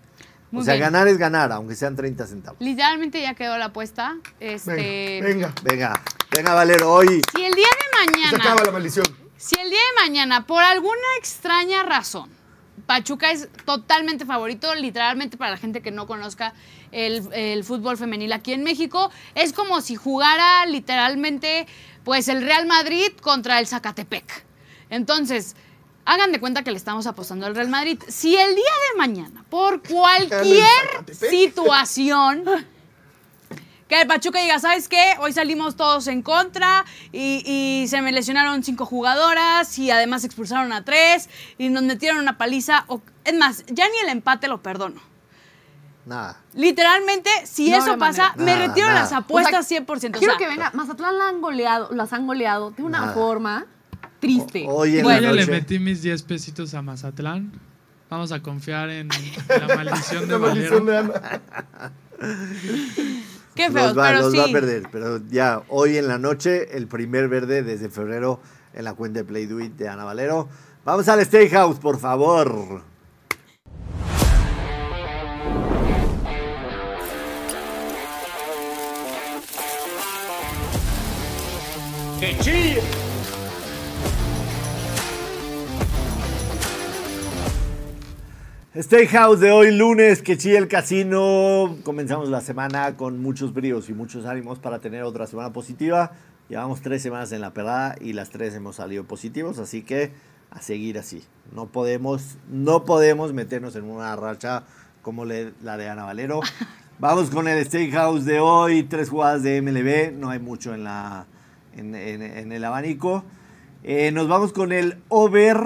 Muy o sea, bien. ganar es ganar, aunque sean 30 centavos. Literalmente ya quedó la apuesta. Este, Venga, venga. Venga, venga, Valero, hoy. Si el día de Se mañana... acaba la maldición. Si el día de mañana, por alguna extraña razón, Pachuca es totalmente favorito, literalmente para la gente que no conozca el, el fútbol femenil aquí en México, es como si jugara literalmente pues el Real Madrid contra el Zacatepec. Entonces, hagan de cuenta que le estamos apostando al Real Madrid. Si el día de mañana, por cualquier situación, que el Pachuca diga, ¿sabes qué? Hoy salimos todos en contra y, y se me lesionaron cinco jugadoras y además expulsaron a tres y nos metieron una paliza. O, es más, ya ni el empate lo perdono. Nada. Literalmente, si No eso pasa, me retiro nada. las apuestas O sea, 100%. O Quiero sea, que venga. Mazatlán la han goleado, las han goleado de una Nada. forma triste. O- hoy en Yo la ya le metí mis 10 pesitos a Mazatlán. Vamos a confiar en la maldición de La maldición Valero. de Ana. Qué feos, los va, pero los sí. va a perder. Pero ya, hoy en la noche, el primer verde desde febrero en la cuenta de Play Do It de Ana Valero. Vamos al Steakhouse, por favor. Steakhouse de hoy lunes, que chilla el casino. Comenzamos la semana con muchos bríos y muchos ánimos para tener otra semana positiva. Llevamos tres semanas en la perrada y las tres hemos salido positivos, así que a seguir así. No podemos, no podemos meternos en una racha como le- la de Ana Valero. Vamos con el Steakhouse de hoy, tres jugadas de MLB, no hay mucho en, la, en, en- en el abanico. Eh, nos vamos con el over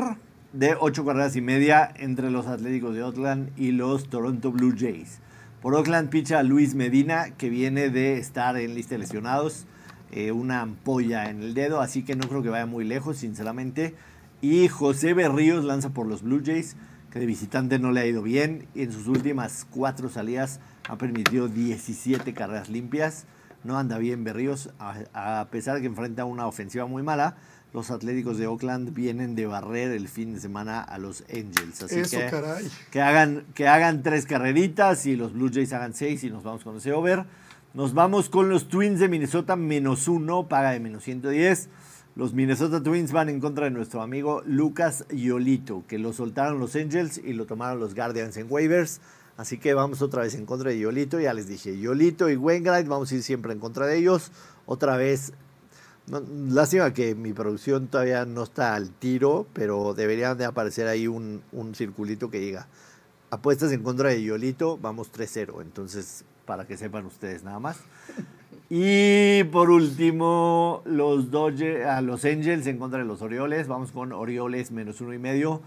de ocho carreras y media entre los Atléticos de Oakland y los Toronto Blue Jays. Por Oakland picha Luis Medina, que viene de estar en lista de lesionados, eh, una ampolla en el dedo, así que no creo que vaya muy lejos, sinceramente. Y José Berríos lanza por los Blue Jays, que de visitante no le ha ido bien. Y en sus últimas cuatro salidas ha permitido 17 carreras limpias. No anda bien Berríos, a, a pesar de que enfrenta una ofensiva muy mala. Los Atléticos de Oakland vienen de barrer el fin de semana a los Angels. Así Eso, que, caray. que hagan, que hagan tres carreritas y los Blue Jays hagan seis y nos vamos con ese over. Nos vamos con los Twins de Minnesota menos uno, paga de menos 110. Los Minnesota Twins van en contra de nuestro amigo Lucas Yolito, que lo soltaron los Angels y lo tomaron los Guardians en waivers. Así que vamos otra vez en contra de Yolito. Ya les dije, Yolito y Wainwright, vamos a ir siempre en contra de ellos. Otra vez no, lástima que mi producción todavía no está al tiro, pero debería de aparecer ahí un, un circulito que diga apuestas en contra de Yolito, vamos 3-0. Entonces, para que sepan ustedes nada más. Y por último, los, a los Angels en contra de los Orioles. Vamos con Orioles menos uno y medio.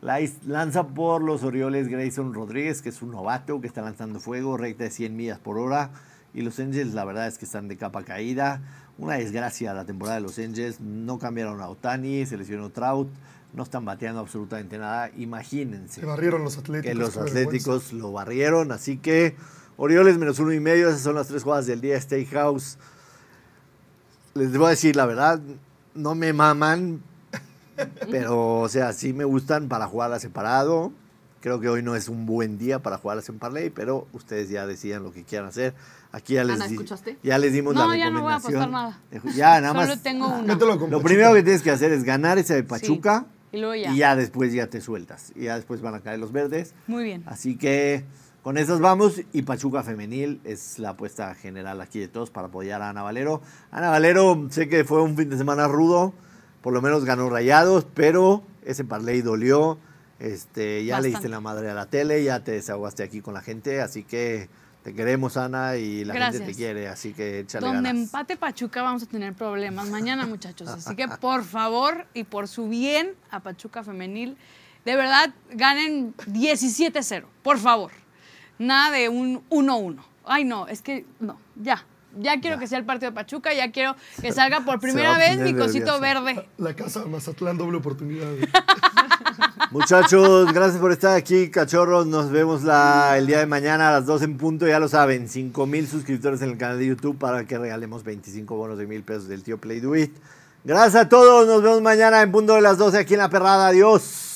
La lanza por los Orioles Grayson Rodríguez, que es un novato que está lanzando fuego, recta de 100 millas por hora. Y los Angels, la verdad es que están de capa caída. Una desgracia la temporada de los Angels. No cambiaron a Otani, se lesionó Trout. No están bateando absolutamente nada. Imagínense Se barrieron los atléticos. que los. Atléticos lo barrieron. Así que Orioles menos uno y medio. Esas son las tres jugadas del día. Steakhouse. Les voy a decir la verdad. No me maman. Pero, o sea, sí me gustan para jugarlas separado. Creo que hoy no es un buen día para jugarlas en parlay, pero ustedes ya decidan lo que quieran hacer. Aquí ya les, Ana, di- ¿escuchaste? ya les dimos No, la ya no voy a recomendación. apostar nada. Ya, nada Solo más. tengo una. Mételo con Lo Pachuca. primero que tienes que hacer es ganar ese de Pachuca. Y luego ya. Y ya después ya te sueltas. Y ya después van a caer los verdes. Muy bien. Así que con esas vamos. Y Pachuca Femenil es la apuesta general aquí de todos para apoyar a Ana Valero. Ana Valero, sé que fue un fin de semana rudo. Por lo menos ganó rayados, pero ese parlay dolió. Este, ya le diste la madre a la tele, ya te desahogaste aquí con la gente. Así que te queremos, Ana, y la gente te quiere. Así que échale Donde ganas. empate Pachuca vamos a tener problemas mañana, muchachos. Así que por favor y por su bien a Pachuca Femenil, de verdad ganen 17-0, por favor. Nada de un 1-1. Ay, no, es que no, ya. Ya quiero que sea el partido de Pachuca, ya quiero que salga por primera vez mi cosito verde. La casa de Mazatlán, doble oportunidad. Muchachos, gracias por estar aquí, cachorros. Nos vemos el día de mañana a las 12 en punto. Ya lo saben, 5 mil suscriptores en el canal de YouTube para que regalemos 25 bonos de mil pesos del tío Play Do It. Gracias a todos. Nos vemos mañana en punto de las 12 aquí en La Perrada. Adiós.